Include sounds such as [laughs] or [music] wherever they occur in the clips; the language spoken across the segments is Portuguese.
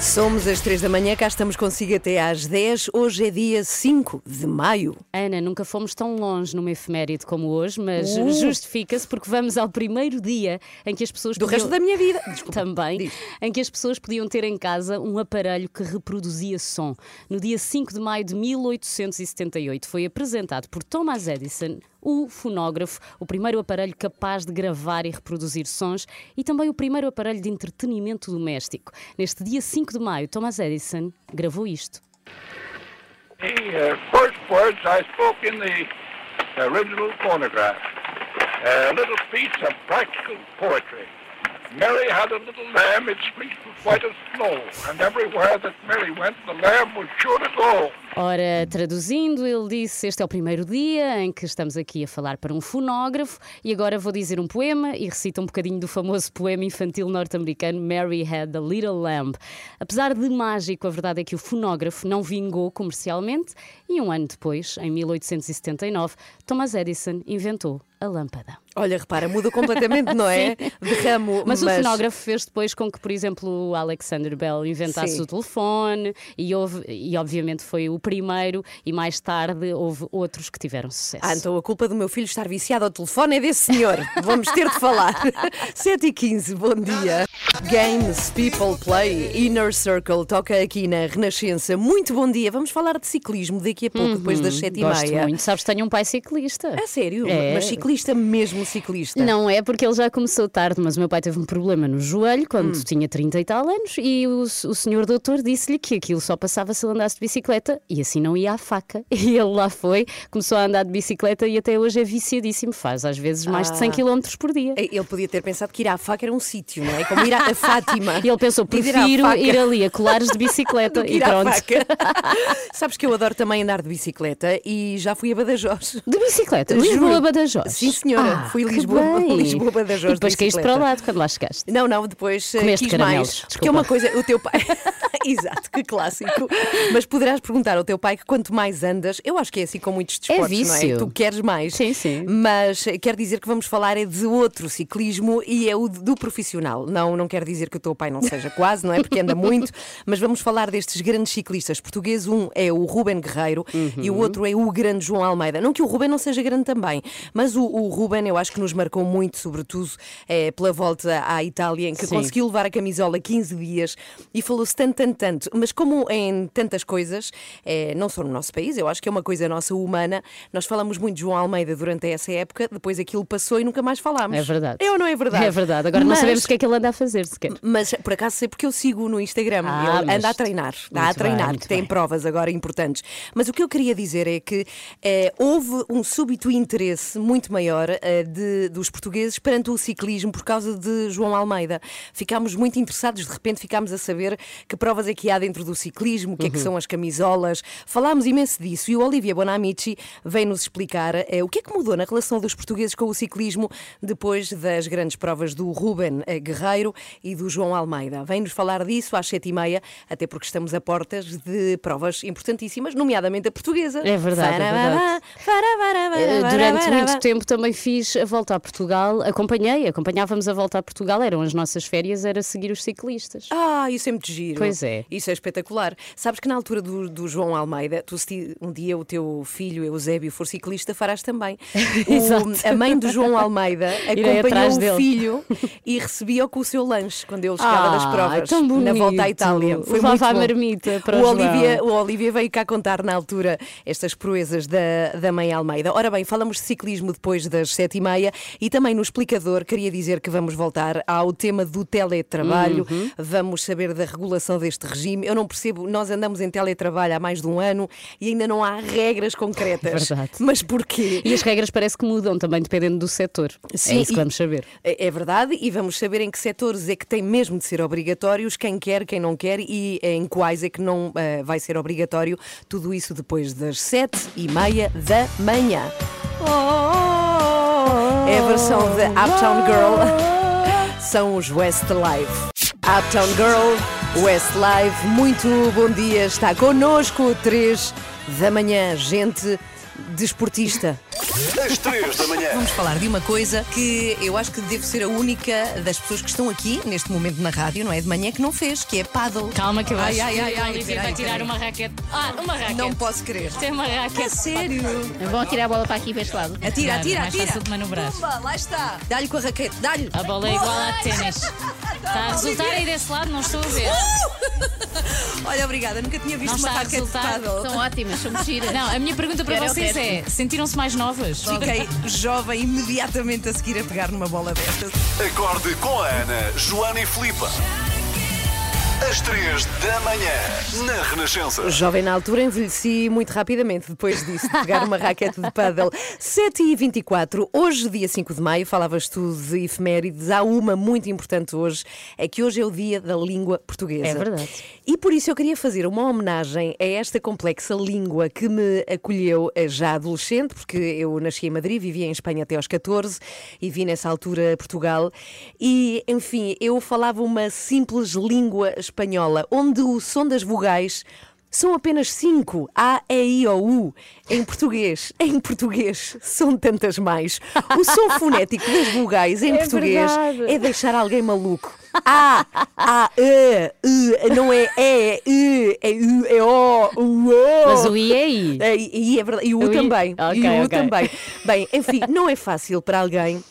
Somos às 3 da manhã, cá estamos consigo até às 10. Hoje é dia 5 de maio. Ana, nunca fomos tão longe numa efeméride como hoje, mas Uh. justifica-se porque vamos ao primeiro dia em que as pessoas Do podiam... resto da minha vida. [laughs] Desculpa. Também, Diz. em que as pessoas podiam ter em casa um aparelho que reproduzia som. No dia 5 de maio de 1878 foi apresentado por Thomas Edison o fonógrafo, o primeiro aparelho capaz de gravar e reproduzir sons e também o primeiro aparelho de entretenimento doméstico. Neste dia 5 de maio, Thomas Edison gravou isto. The uh, first words I spoke in the original phonograph. A little piece of practical poetry. Mary had a little lamb, its fleece was white as snow, and everywhere that Mary went, the lamb was sure to go. Ora, traduzindo, ele disse: Este é o primeiro dia em que estamos aqui a falar para um fonógrafo, e agora vou dizer um poema e recita um bocadinho do famoso poema infantil norte-americano Mary Had a Little Lamb. Apesar de mágico, a verdade é que o fonógrafo não vingou comercialmente, e um ano depois, em 1879, Thomas Edison inventou a lâmpada. Olha, repara, muda completamente, não é? [laughs] De ramo. Mas, o fonógrafo fez depois com que, por exemplo, o Alexander Bell inventasse Sim. o telefone e, houve, e obviamente foi o primeiro e mais tarde houve outros que tiveram sucesso. Ah, então a culpa do meu filho estar viciado ao telefone é desse senhor. Vamos ter de falar. [laughs] 7 e 15 bom dia. Games, People Play, Inner Circle, toca aqui na Renascença. Muito bom dia. Vamos falar de ciclismo daqui a pouco, depois das 7 e Uhum. Gosto meia. muito. Sabes, tenho um pai ciclista. A sério? É. Mas ciclista mesmo ciclista. Não é porque ele já começou tarde, mas o meu pai teve um problema no joelho quando Hum. tinha 30 e tal anos e o, o senhor doutor disse-lhe que aquilo só passava se ele andasse de bicicleta e assim não ia à faca. [laughs] E ele lá foi, começou a andar de bicicleta e até hoje é viciadíssimo. Faz às vezes mais de 100 Ah. km por dia. Ele podia ter pensado que ir à faca era um sítio, não é? Como ir à a Fátima. E ele pensou, Ir prefiro faca ir ali a colares de bicicleta [laughs] e ir pronto. [laughs] Sabes que eu adoro também andar de bicicleta e já fui a Badajoz. De bicicleta? Lisboa Badajoz? Sim, senhora. Ah, Fui Lisboa- [laughs] bem. Lisboa Badajoz E depois de caíste para o lado quando lá chegaste. Não, não, depois eh, Comeste quis caramelos, mais. Porque é uma desculpa. coisa, o teu pai. [laughs] Exato, que clássico. Mas poderás perguntar ao teu pai que quanto mais andas, eu acho que é assim com muitos desportos, não é? vício. Tu queres mais. Sim, sim. Mas eh, quer dizer que vamos falar é de outro ciclismo e é o do profissional. Não, não quer dizer que o teu pai não seja [laughs] quase, não é? Porque anda muito, mas vamos falar destes grandes ciclistas portugueses. Um é o Ruben Guerreiro e o Uhum. outro é o grande João Almeida. Não que o Ruben não seja grande também, mas o, o Ruben eu acho que nos marcou muito, sobretudo eh, pela volta à Itália, em que Sim. conseguiu levar a camisola 15 dias e falou-se tanto, tanto, tanto. Mas como em tantas coisas, eh, não só no nosso país, eu acho que é uma coisa nossa humana, nós falamos muito de João Almeida durante essa época, depois aquilo passou e nunca mais falámos. É verdade. É ou não é verdade? É verdade. Agora não Mas- sabemos o que é que ele anda a fazer sequer. mas por acaso sei porque eu sigo no Instagram. Ah, Ele mas- anda a treinar, está a bem, treinar, muito tem bem. provas agora importantes. Mas o que eu queria dizer é que eh, houve um súbito interesse muito maior eh, de- dos portugueses perante o ciclismo por causa de João Almeida. Ficámos muito interessados, de repente ficámos a saber que provas é que há dentro do ciclismo, o que é que Uhum. são as camisolas. Falámos imenso disso e o Olivia Bonamici vem-nos explicar eh, o que é que mudou na relação dos portugueses com o ciclismo depois das grandes provas do Ruben eh, Guerreiro e do João Almeida. Vem-nos falar disso às sete e meia, até porque estamos a portas de provas importantíssimas, nomeadamente a portuguesa. É verdade, é verdade. Eh, Durante muito tempo também fiz a volta a Portugal, acompanhei, acompanhávamos a volta a Portugal, eram as nossas férias, era seguir os ciclistas. Ah, isso é muito giro. Pois é. Isso é espetacular. Sabes que na altura do, do João Almeida, tu se um dia o teu filho Eusébio for ciclista, farás também. [laughs] O- a mãe do João Almeida [laughs] acompanhou o dele. filho e recebia-o com o seu lanche quando ele chegava Ah, das provas na volta à. Itália. Foi Levava muito a marmita para o o Olivia, o Olivia veio cá contar na altura estas proezas da, da mãe Almeida. Ora bem, falamos de ciclismo depois das sete e meia e também no explicador queria dizer que vamos voltar ao tema do teletrabalho. Uhum. Vamos saber da regulação deste este regime. Eu não percebo, nós andamos em teletrabalho há mais de um ano e ainda não há regras concretas. Verdade. Mas porquê? E as regras parece que mudam também dependendo do setor. Sim, é isso que vamos saber. É é verdade, e vamos saber em que setores é que tem mesmo de ser obrigatórios, quem quer, quem não quer e em quais é que não eh, vai ser obrigatório. Tudo isso depois das sete e meia da manhã. É a versão de Uptown Girl. [laughs] São os Westlife. Uptown Girl, Westlife, muito bom dia. Está connosco, 3 da manhã, gente desportista. Às 3 da manhã. Vamos falar de uma coisa que eu acho que devo ser a única das pessoas que estão aqui, neste momento na rádio, não é? De manhã, que não fez, que é paddle. Calma que eu Ai, acho ai, que ai, a ai, Olivia vai tirar uma raquete. Ah, uma raquete. Não posso crer. Tem uma raquete. A sério? Vão atirar a bola para aqui, para este lado. Atira, atira, mais atira. fácil de manobrar. Pumba, lá está. Dá-lhe com a raquete, dá-lhe. A bola é igual a ténis. [laughs] Está a resultar aí desse lado, não estou a ver. [laughs] Olha, obrigada, nunca tinha visto Não uma raquete de paddle. São ótimas, são giras. Não, a minha pergunta para Quero o vocês é: sentiram-se mais novas? Fiquei jovem imediatamente a seguir a pegar numa bola destas. Acorde com a Ana, Joana e Filipe. Às 3 da manhã, na Renascença. Jovem na altura, envelheci muito rapidamente depois disso, de pegar uma raquete de paddle. 7h24, hoje, dia 5 de maio, falavas tu de efemérides. Há uma muito importante hoje, é que hoje é o dia da língua portuguesa. É verdade. E por isso eu queria fazer uma homenagem a esta complexa língua que me acolheu eh, já adolescente, porque eu nasci em Madrid, vivia em Espanha até aos 14 e vi nessa altura Portugal. E, enfim, eu falava uma simples língua espanhola, onde o som das vogais são apenas cinco. A, E, I, O, U. Em português, [laughs] em português, são tantas mais. O som [laughs] fonético das vogais em É português verdade. é deixar alguém maluco. A, A, E, I, não é E, I, é U, é O, U, O. Mas o I é I. É, E, e é verdade, e o U I- também. e Ok, o U ok. também. Bem, enfim, não é fácil para alguém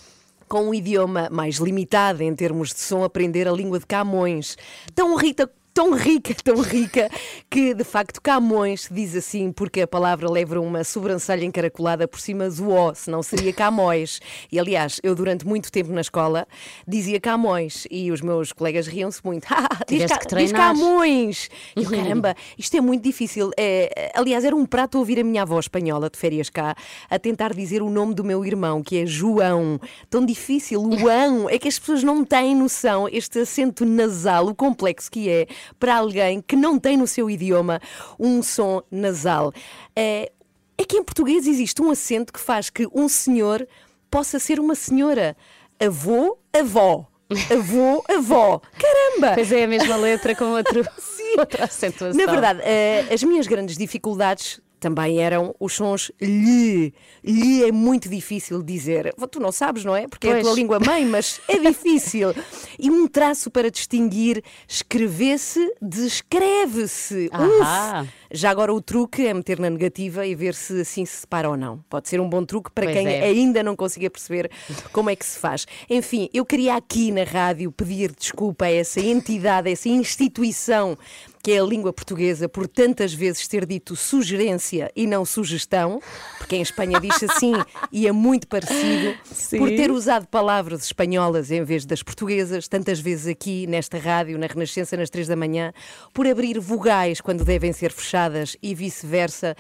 com um idioma mais limitado em termos de som aprender a língua de Camões. Tão Rita tão rica, tão rica, que de facto Camões se diz assim porque a palavra leva uma sobrancelha encaracolada por cima do O, senão seria Camões. E aliás, eu durante muito tempo na escola dizia Camões e os meus colegas riam-se muito. [laughs] Ah, diz, Ca- que diz. Camões! E eu, [laughs] caramba, isto é muito difícil. É, aliás, era um prato ouvir a minha avó espanhola de férias cá a tentar dizer o nome do meu irmão, que é João. Tão difícil, o ão. É que as pessoas não têm noção este acento nasal, o complexo que é para alguém que não tem no seu idioma um som nasal. É, é que em português existe um acento que faz que um senhor possa ser uma senhora. Avô, avó. Avô, avó. Caramba! Pois é, a mesma letra com outro, [laughs] outra acentuação. Na verdade, eh, as minhas grandes dificuldades também eram os sons lhe. Lhe é muito difícil dizer. Tu não sabes, não é? Porque é a Pois. tua língua mãe, mas é [laughs] difícil. E um traço para distinguir escrever-se de escreve-se. Ahá. Uf! Já agora o truque é meter na negativa e ver se assim se separa ou não. Pode ser um bom truque para Pois quem é. ainda não consiga perceber como é que se faz. Enfim, eu queria aqui na rádio pedir desculpa a essa entidade, a essa instituição que é a língua portuguesa, por tantas vezes ter dito sugerência e não sugestão, porque em Espanha diz assim [laughs] e é muito parecido, por ter usado palavras espanholas em vez das portuguesas, tantas vezes aqui nesta rádio, na Renascença, nas três da manhã, por abrir vogais quando devem ser fechadas e vice-versa,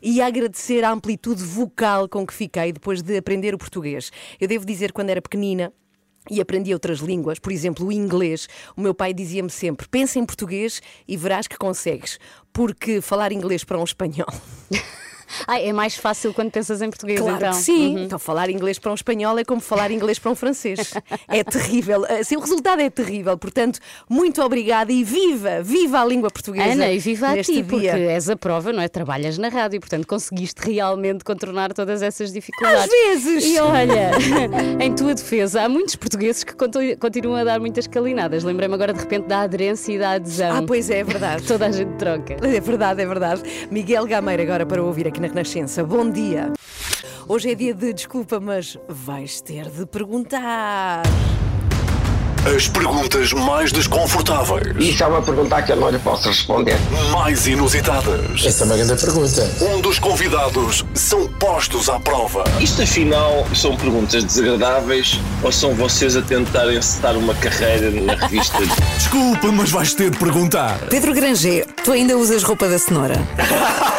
e agradecer a amplitude vocal com que fiquei depois de aprender o português. Eu devo dizer, quando era pequenina, e aprendi outras línguas, por exemplo, o inglês. O meu pai dizia-me sempre: pensa em português e verás que consegues, porque falar inglês para um espanhol. [laughs] Ah, é mais fácil quando pensas em português, Claro então. que sim. Uhum. Então, falar inglês para um espanhol é como falar inglês para um francês. É terrível. Assim, o resultado é terrível. Portanto, muito obrigada e viva, viva a língua portuguesa. Ana, e viva a ti, dia. porque és a prova, não é? Trabalhas na rádio, portanto conseguiste realmente contornar todas essas dificuldades. Às vezes. E olha, [laughs] em tua defesa, há muitos portugueses que continuam a dar muitas calinadas. Lembrei-me agora de repente da aderência e da adesão. Ah, pois é, é verdade. toda a gente troca. É verdade, é verdade. Miguel Gameiro agora para ouvir aqui na Renascença. Bom dia. Hoje é dia de desculpa, mas vais ter de perguntar. As perguntas mais desconfortáveis. Isso é uma pergunta que eu não lhe posso responder. Mais inusitadas. Essa é uma grande pergunta. Onde os convidados são postos à prova. Isto afinal são perguntas desagradáveis ou são vocês a tentarem encetar uma carreira na revista? [laughs] Desculpa, mas vais ter de perguntar. Pedro Granger, tu ainda usas roupa da cenoura? [laughs]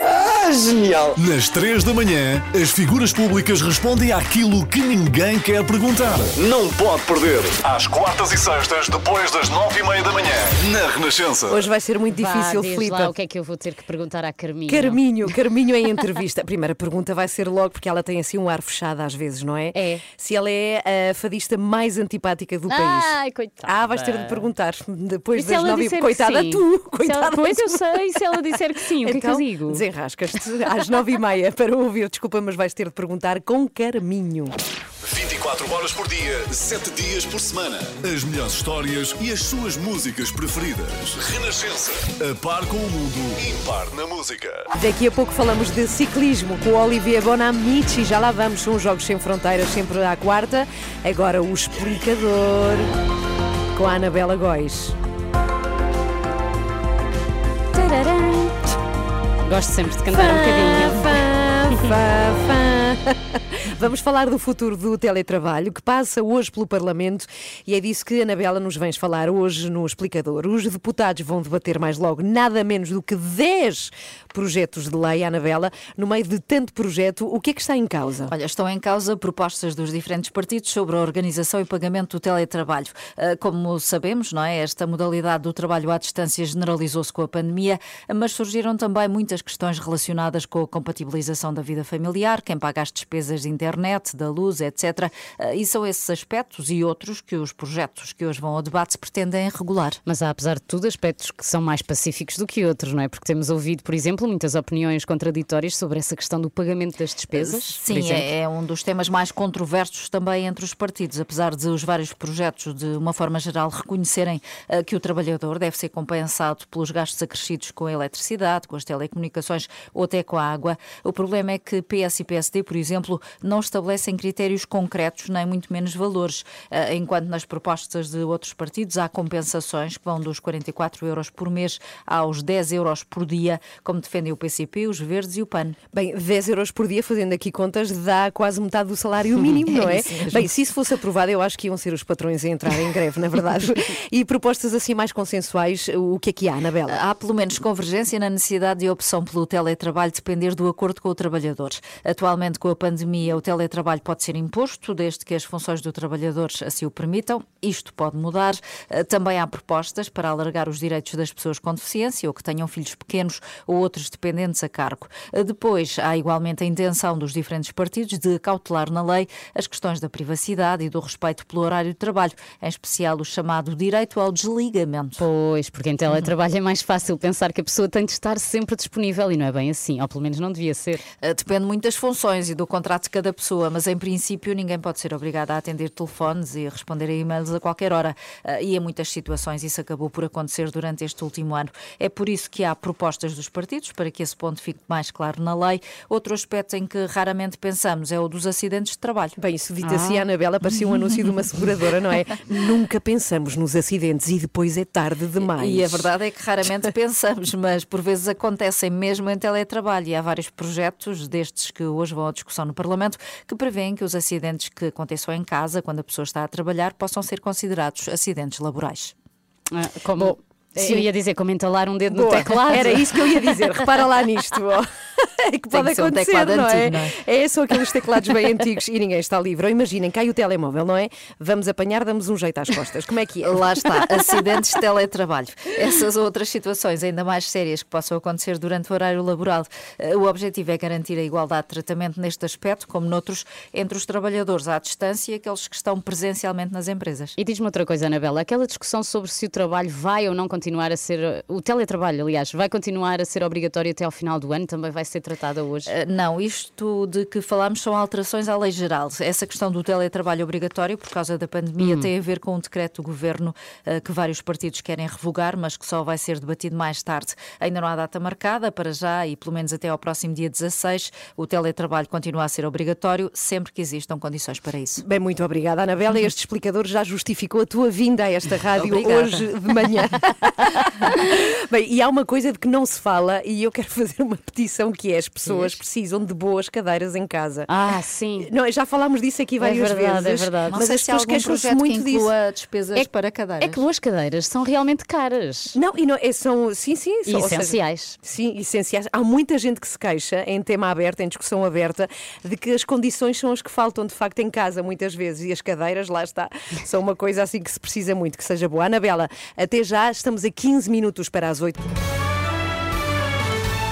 Ah, genial! Nas 3 da manhã, as figuras públicas respondem àquilo que ninguém quer perguntar. Não pode perder. Às quartas e sextas, depois das 9 e meia da manhã, na Renascença. Hoje vai ser muito Vá, difícil, diz Filipe. lá o que é que eu vou ter que perguntar à Carminho. Carminho, Carminho em entrevista. A primeira pergunta vai ser logo, porque ela tem assim um ar fechado às vezes, não é? É. Se ela é a fadista mais antipática do país. Ai, coitada. Ah, vais ter de perguntar depois E se das ela nove. disser que Coitada sim? tu, Se ela- coitada Pois eu sei, se ela disser que sim, o que é que eu Então, digo? Desenrascas-te às nove e meia para ouvir. Desculpa, mas vais ter de perguntar com Carminho. 24 horas por dia, 7 dias por semana. As melhores histórias e as suas músicas preferidas. Renascença. A par com o mundo, impar na música. Daqui a pouco falamos de ciclismo com o Olivier Bonamici. Já lá vamos, são os Jogos Sem Fronteiras, sempre à quarta. Agora o explicador com a Anabela Góis. Gosto sempre de cantar um bocadinho. Fá, fá, fá. Vamos falar do futuro do teletrabalho que passa hoje pelo Parlamento e é disso que a Anabela nos vens falar hoje no explicador. Os deputados vão debater mais logo nada menos do que 10 projetos de lei, Anabela. No meio de tanto projeto, o que é que está em causa? Olha, estão em causa propostas dos diferentes partidos sobre a organização e pagamento do teletrabalho. Ah, Como sabemos, não é? Esta modalidade do trabalho à distância generalizou-se com a pandemia, mas surgiram também muitas questões relacionadas com a compatibilização da vida familiar, quem paga as despesas de internet, da luz, etc. Ah, E são esses aspectos e outros que os projetos que hoje vão ao debate se pretendem regular. Mas há, apesar de tudo, aspectos que são mais pacíficos do que outros, não é? Porque temos ouvido, por exemplo, muitas opiniões contraditórias sobre essa questão do pagamento das despesas. por Sim, é, é um dos temas mais controversos também entre os partidos, apesar de os vários projetos, de uma forma geral, reconhecerem eh, que o trabalhador deve ser compensado pelos gastos acrescidos com a eletricidade, com as telecomunicações ou até com a água. O problema é que PS e PSD, por exemplo, não estabelecem critérios concretos, nem muito menos valores, eh, enquanto nas propostas de outros partidos há compensações que vão dos 44 euros por mês aos 10 euros por dia, como defendem o PCP, os Verdes e o PAN. Bem, 10 euros por dia, fazendo aqui contas, dá quase metade do salário [laughs] mínimo, não é? mesmo. Bem, se isso fosse aprovado, eu acho que iam ser os patrões a entrar em greve, na verdade. [laughs] e propostas assim mais consensuais, o que é que há, Anabela? Há pelo menos convergência na necessidade e opção pelo teletrabalho depender do acordo com o trabalhador. Atualmente, com a pandemia, o teletrabalho pode ser imposto, desde que as funções do trabalhador assim o permitam. Isto pode mudar. Eh, Também há propostas para alargar os direitos das pessoas com deficiência ou que tenham filhos pequenos ou outros dependentes a cargo. Eh, Depois, há igualmente a intenção dos diferentes partidos de cautelar na lei as questões da privacidade e do respeito pelo horário de trabalho, em especial o chamado direito ao desligamento. Pois, porque em teletrabalho é mais fácil pensar que a pessoa tem de estar sempre disponível e não é bem assim, ou pelo menos não devia ser. Uh, Depende muito das funções e do contrato de cada pessoa, mas em princípio ninguém pode ser obrigado a atender telefones e a responder a e-mails a qualquer hora. Uh, E em muitas situações isso acabou por acontecer durante este último ano. É por isso que há propostas dos partidos para que esse ponto fique mais claro na lei. Outro aspecto em que raramente pensamos é o dos acidentes de trabalho. Bem, isso dito assim, Anabela, parecia um anúncio de uma seguradora, não é? [laughs] Nunca pensamos nos acidentes e depois é tarde demais. E a verdade é que raramente [laughs] pensamos, mas por vezes acontecem mesmo em teletrabalho. E há vários projetos destes que hoje vão à discussão no Parlamento que prevêem que os acidentes que aconteçam em casa, quando a pessoa está a trabalhar, possam ser considerados acidentes laborais. Ah, Como, sim. eu ia dizer, como entalar um dedo no Boa. teclado. Era isso que eu ia dizer. Repara lá nisto. ó. [laughs] É que Tem pode que ser um acontecer, teclado não, é? antigo, não é? São aqueles teclados bem antigos e ninguém está livre. Ou imaginem, cai o telemóvel, não é? Vamos apanhar, damos um jeito às costas. Como é que é? Lá está, acidentes de teletrabalho. Essas ou outras situações ainda mais sérias que possam acontecer durante o horário laboral. Eh, O objetivo é garantir a igualdade de tratamento neste aspecto, como noutros, entre os trabalhadores à distância e aqueles que estão presencialmente nas empresas. E diz-me outra coisa, Anabela, aquela discussão sobre se o trabalho vai ou não continuar a ser, o teletrabalho, aliás, vai continuar a ser obrigatório até ao final do ano, também vai ser tratada hoje? Uh, não, isto de que falámos são alterações à lei geral. Essa questão do teletrabalho obrigatório por causa da pandemia hum. tem a ver com um decreto do governo uh, que vários partidos querem revogar, mas que só vai ser debatido mais tarde. Ainda não há data marcada para já e pelo menos até ao próximo dia 16 o teletrabalho continua a ser obrigatório sempre que existam condições para isso. Bem, muito obrigada, Anabela. Este explicador já justificou a tua vinda a esta rádio hoje de manhã. [laughs] [laughs] Bem, e há uma coisa de que não se fala e eu quero fazer uma petição que é as pessoas precisam de boas cadeiras em casa. Ah, sim. Não, já falámos disso aqui várias é verdade, vezes. É verdade. Mas as pessoas queixam-se muito que disso. despesas é, para cadeiras. É que boas cadeiras são realmente caras. Não, e não, é, são, sim, sim. São, essenciais. Seja, sim, essenciais. Há muita gente que se queixa em tema aberto, em discussão aberta, de que as condições são as que faltam de facto em casa muitas vezes e as cadeiras, lá está, [laughs] são uma coisa assim que se precisa muito que seja boa. Anabela, até já, estamos a 15 minutos para as 8.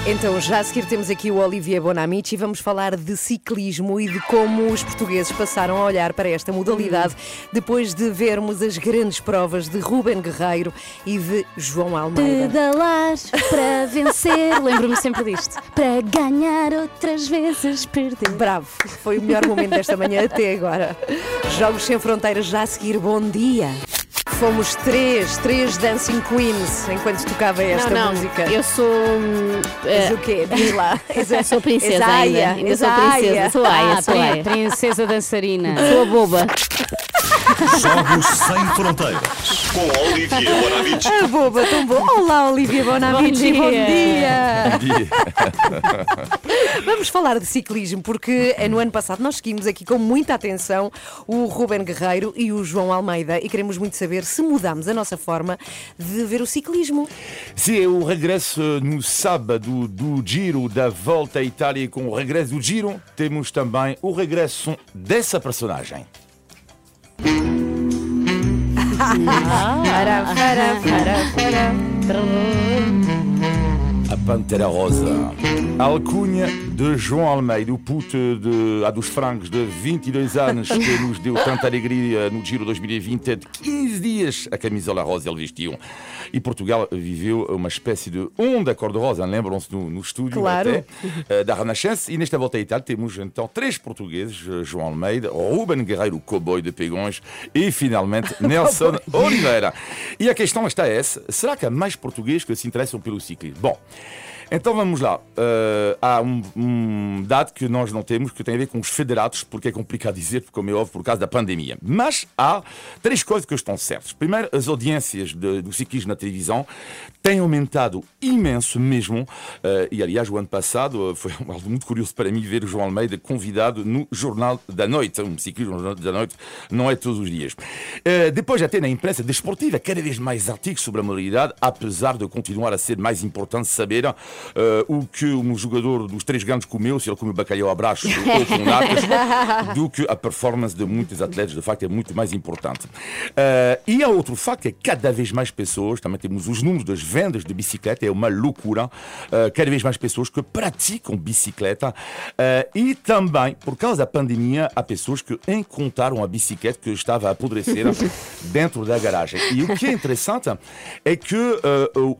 Então, já a seguir temos aqui o Olivier Bonamici e vamos falar de ciclismo e de como os portugueses passaram a olhar para esta modalidade depois de vermos as grandes provas de Ruben Guerreiro e de João Almeida. Pedalar para vencer, [laughs] lembro-me sempre disto, para ganhar outras vezes perder. Bravo, foi o melhor momento desta manhã até agora. [laughs] Jogos Sem Fronteiras já a seguir, bom dia. Fomos três, três Dancing Queens enquanto tocava esta não, não. música. Eu sou. Uh, És o quê? Diz lá. [laughs] Eu sou princesa ainda. Ainda sou princesa. Sou Aia, ah, sou Aia. Princesa dançarina. Sou a boba. [laughs] Jogos Sem Fronteiras com Olivia Bonamici. A boba, tão bom. Olá, Olivia Bonamici. Bom dia. Bom dia. [laughs] Vamos falar de ciclismo, porque no ano passado nós seguimos aqui com muita atenção o Ruben Guerreiro e o João Almeida e queremos muito saber se mudamos a nossa forma de ver o ciclismo. Sim, é o regresso no sábado do Giro da Volta à Itália. Com o regresso do Giro, temos também o regresso dessa personagem. Para, para, para, para. A Pantera Rosa. A alcunha de João Almeida, o puto de, há dos frangos de 22 anos [laughs] que nos deu tanta alegria no Giro 2020, de 15 dias a camisola rosa ele vestiu. E Portugal viveu uma espécie de onda cor-de-rosa, lembram-se no, no, estúdio claro. até, uh, da Renascença. E nesta volta à Itália temos então três portugueses, João Almeida, Ruben Guerreiro, o cowboy de Pegões, e finalmente [laughs] Nelson Oliveira. E a questão está essa, será que há mais portugueses que se interessam pelo ciclismo? Bom, então vamos lá. Uh, há um, um, dado que nós não temos que tem a ver com os federados, porque é complicado dizer, como é óbvio, por causa da pandemia. Mas há três coisas que estão certas. Primeiro, as audiências de, do ciclismo na televisão têm aumentado imenso mesmo. Uh, e aliás, o ano passado foi [laughs] algo muito curioso para mim ver o João Almeida convidado no Jornal da Noite. Um ciclismo no Jornal da Noite não é todos os dias. Uh, depois, até na imprensa desportiva, cada vez mais artigos sobre a moralidade, apesar de continuar a ser mais importante saber uh, o que um jogador dos três grandes comeu, se ele comeu bacalhau a braços [laughs] ou com natas, do que a performance de muitos atletas, de facto, é muito mais importante. Uh, e há outro facto, é que cada vez mais pessoas, também temos os números das vendas de bicicleta, é uma loucura, uh, cada vez mais pessoas que praticam bicicleta e também, por causa da pandemia, há pessoas que encontraram a bicicleta que estava a apodrecer [laughs] dentro da garagem. E o que é interessante é que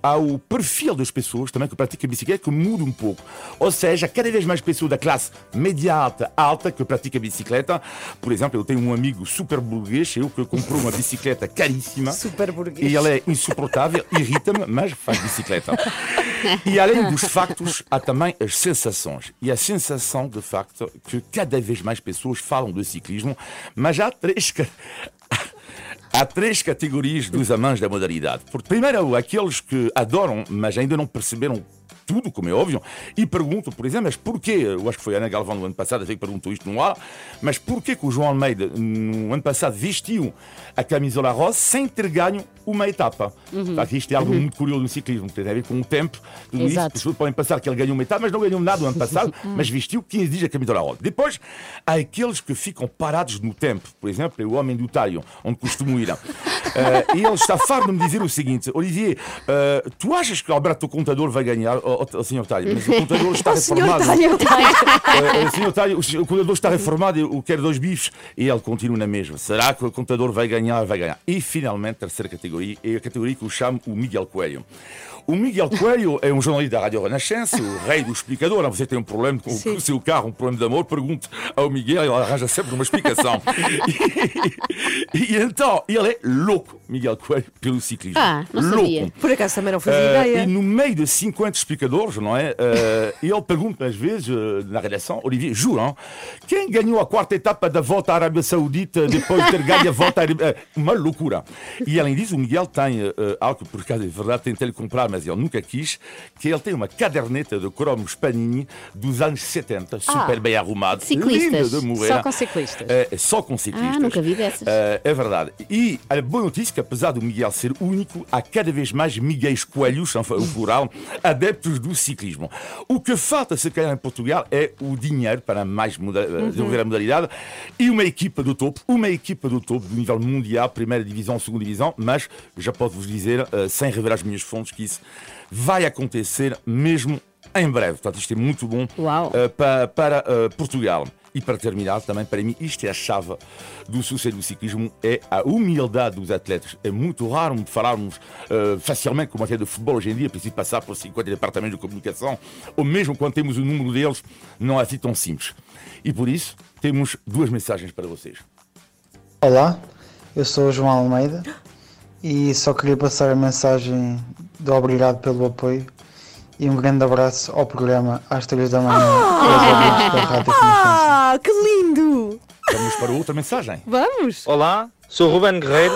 há o perfil das pessoas também que praticam bicicleta que muda um pouco. Ou seja, cada vez mais pessoas da classe média alta, alta que pratica bicicleta. Por exemplo, eu tenho um amigo super burguês, eu que comprou uma bicicleta caríssima. Super burguês. E ela é insuportável, irrita-me, [laughs] mas faz bicicleta. E além dos factos, há também as sensações. E a sensação, de facto, que cada vez mais pessoas falam do ciclismo, mas há três. [laughs] Há três categorias dos amantes da modalidade. Por, primeiro, aqueles que adoram, mas ainda não perceberam tudo, como é óbvio, e pergunto, por exemplo, mas porquê, eu acho que foi a Ana Galvão no ano passado, que perguntou isto no ar, mas porquê que o João Almeida no ano passado vestiu a camisola rosa sem ter ganho uma etapa? Uhum. isto é algo uhum. muito curioso no ciclismo, tem a ver com o tempo, tudo Exato. isso, as pessoas podem pensar que ele ganhou uma etapa, mas não ganhou nada no ano passado, uhum. [laughs] mas vestiu 15 dias a camisola rosa. Depois, há aqueles que ficam parados no tempo, por exemplo, é o homem do talho, onde costumo ir. Uh, [laughs] e ele está farto de me dizer o seguinte: Olivier, uh, tu achas que Alberto, contador, vai ganhar? Oh, oh, senhor Talho, mas o contador está [laughs] reformado. uh, [laughs] senhor Talho, o contador está reformado, eu quero dois bifes. E ele continua na mesma. Será que o contador vai ganhar? Vai ganhar. E finalmente, terceira categoria, é a categoria que eu chamo o Miguel Coelho. O Miguel Coelho é um jornalista da Rádio Renascença, o rei do explicador. Você tem um problema com Sim. o seu carro, um problema de amor, pergunte ao Miguel, ele arranja sempre uma explicação. [laughs] e, e, então, ele é louco, Miguel Coelho, pelo ciclismo. Ah, não louco. Sabia. Por acaso também não fazia uh, ideia. E no meio de 50 explicadores, não é? Uh, [laughs] ele pergunta às vezes uh, na redação, Olivier, juro, quem ganhou a quarta etapa da volta à Arábia Saudita depois de ter ganho a volta à Arábia Uma loucura. E além disso, o Miguel tem algo que por acaso é verdade, tentei-lhe comprar, mas ele nunca quis, que ele tem uma caderneta de cromos Panini dos anos 70, super ah, bem arrumado, ciclistas. de morrer. Só com ciclistas. É, só com ciclistas. Ah, nunca vi dessas. É, é verdade. E a boa notícia é que, apesar do Miguel ser único, há cada vez mais Miguéis Coelhos, o plural, adeptos do ciclismo. O que falta, se calhar, em Portugal é o dinheiro para mais uhum. desenvolver a modalidade e uma equipa do topo, uma equipa do topo do nível mundial, primeira divisão, segunda divisão, mas já posso vos dizer, sem revelar as minhas fontes, que isso vai acontecer mesmo em breve. Portanto, isto é muito bom uh, para, para uh, Portugal. E para terminar, também para mim, isto é a chave do sucesso do ciclismo, é a humildade dos atletas. É muito raro falarmos uh, facilmente como até de futebol hoje em dia, preciso passar por 50 departamentos de comunicação, ou mesmo quando temos o número deles, não é assim tão simples. E por isso, temos duas mensagens para vocês. Olá, eu sou o João Almeida e só queria passar a mensagem de obrigado pelo apoio e um grande abraço ao programa às 3 da manhã ah, da Rádio Ah, que lindo! Vamos para outra mensagem. Vamos! Olá, sou o Ruben Guerreiro.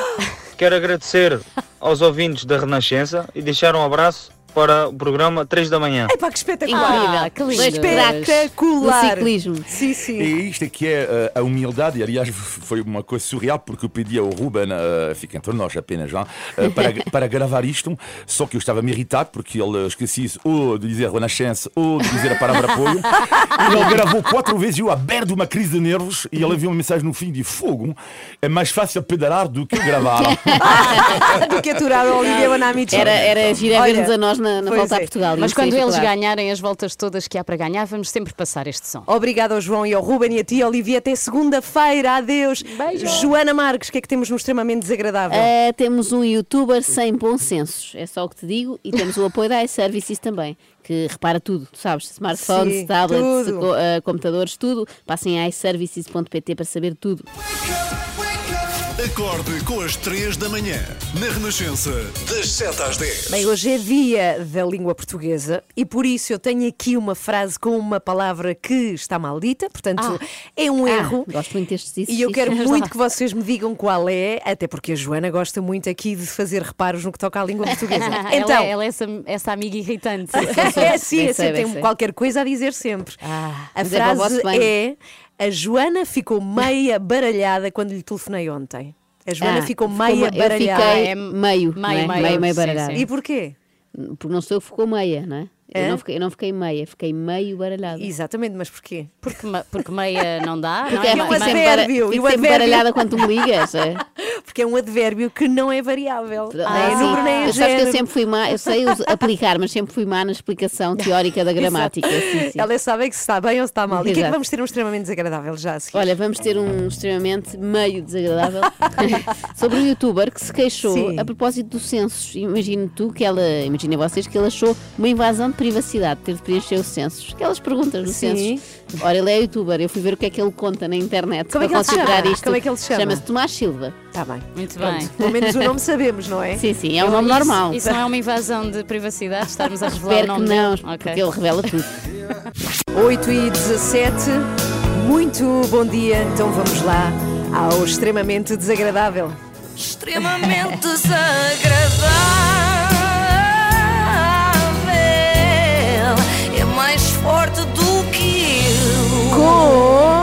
Quero agradecer aos ouvintes da Renascença e deixar um abraço para o programa 3 da manhã. É pá, que espetacular! Ah, que lindo! Espetacular! O ciclismo. Sim, sim. E isto é que é uh, a humildade, e aliás foi uma coisa surreal, porque eu pedi ao Ruben, uh, fica entre nós apenas, uh, para, [laughs] para gravar isto, só que eu estava-me irritado, porque ele esquecia ou de dizer Renascença ou de dizer a palavra apoio. e ele gravou quatro vezes, eu aberto uma crise de nervos, e ele havia uma mensagem no fim de fogo. É mais fácil pedalar do que gravar. [laughs] do que aturar o Olivia Bonamici. Era, era gira ver-nos a nós na, na volta é. a Portugal. Mas quando eles ganharem as voltas todas que há para ganhar, vamos sempre passar este som. Obrigada ao João e ao Ruben e a ti, Olivia. Até segunda-feira. Adeus. Beijo. Joana Marques, o que é que temos no extremamente desagradável? Uh, temos um youtuber sem bom sensos. É só o que te digo. E temos o apoio da iServices também que repara tudo, tu sabes, smartphones, Sim, tablets, co uh, computadores, tudo. Passem a iServices.pt para saber tudo. Acorde com as 3 da manhã, na Renascença, das 7 às 10. Bem, hoje é dia da língua portuguesa e por isso eu tenho aqui uma frase com uma palavra que está maldita, portanto ah. é um erro. Ah, gosto muito destes E eu quero [laughs] muito que vocês me digam qual é, até porque a Joana gosta muito aqui de fazer reparos no que toca à língua portuguesa. então, [laughs] ela, é, ela é essa, essa amiga irritante. [laughs] é, sim, assim, tem qualquer coisa a dizer sempre. Ah, a frase é. A Joana ficou [laughs] meia baralhada quando lhe telefonei ontem. A Joana ah, ficou meia ficou, baralhada. Eu fiquei meio, meio, meio, meio, meio baralhada. E porquê? Porque não sou eu que ficou meia, não é? Eu não, fiquei, eu não fiquei meia, fiquei meio baralhada. Exatamente, mas porquê? Porque, porque meia não dá. Porque não é, é um advérbio. Fico sempre baralhada quando me ligas. É? [laughs] Porque é um advérbio que não é variável. Ah, é número nem é género. que eu sempre fui má, eu sei aplicar, mas sempre fui má na explicação [laughs] teórica da gramática. sim, sim. Ela sabe que se está bem ou se está mal. Exato. E o que é que vamos ter um extremamente desagradável já a seguir? Olha, vamos ter um extremamente meio desagradável [laughs] sobre um youtuber que se queixou sim. a propósito dos censos. Imagine tu que ela, imaginem vocês que ele achou uma invasão de privacidade ter de preencher os censos. Aquelas perguntas nos censos. Ora, ele é youtuber, eu fui ver o que é que ele conta na internet Como para é considerar isto. Como é que ele se chama? Chama-se Tomás Silva. Está bem. Muito Pronto. bem. Pelo menos o nome sabemos, não é? Sim, sim, é um nome normal. Isso não é uma invasão de privacidade? Estarmos a revelar Espero o nome que não, okay. porque ele revela tudo. 8 e 17, muito bom dia. Então vamos lá ao extremamente desagradável. Extremamente desagradável. Forte do que eu. Com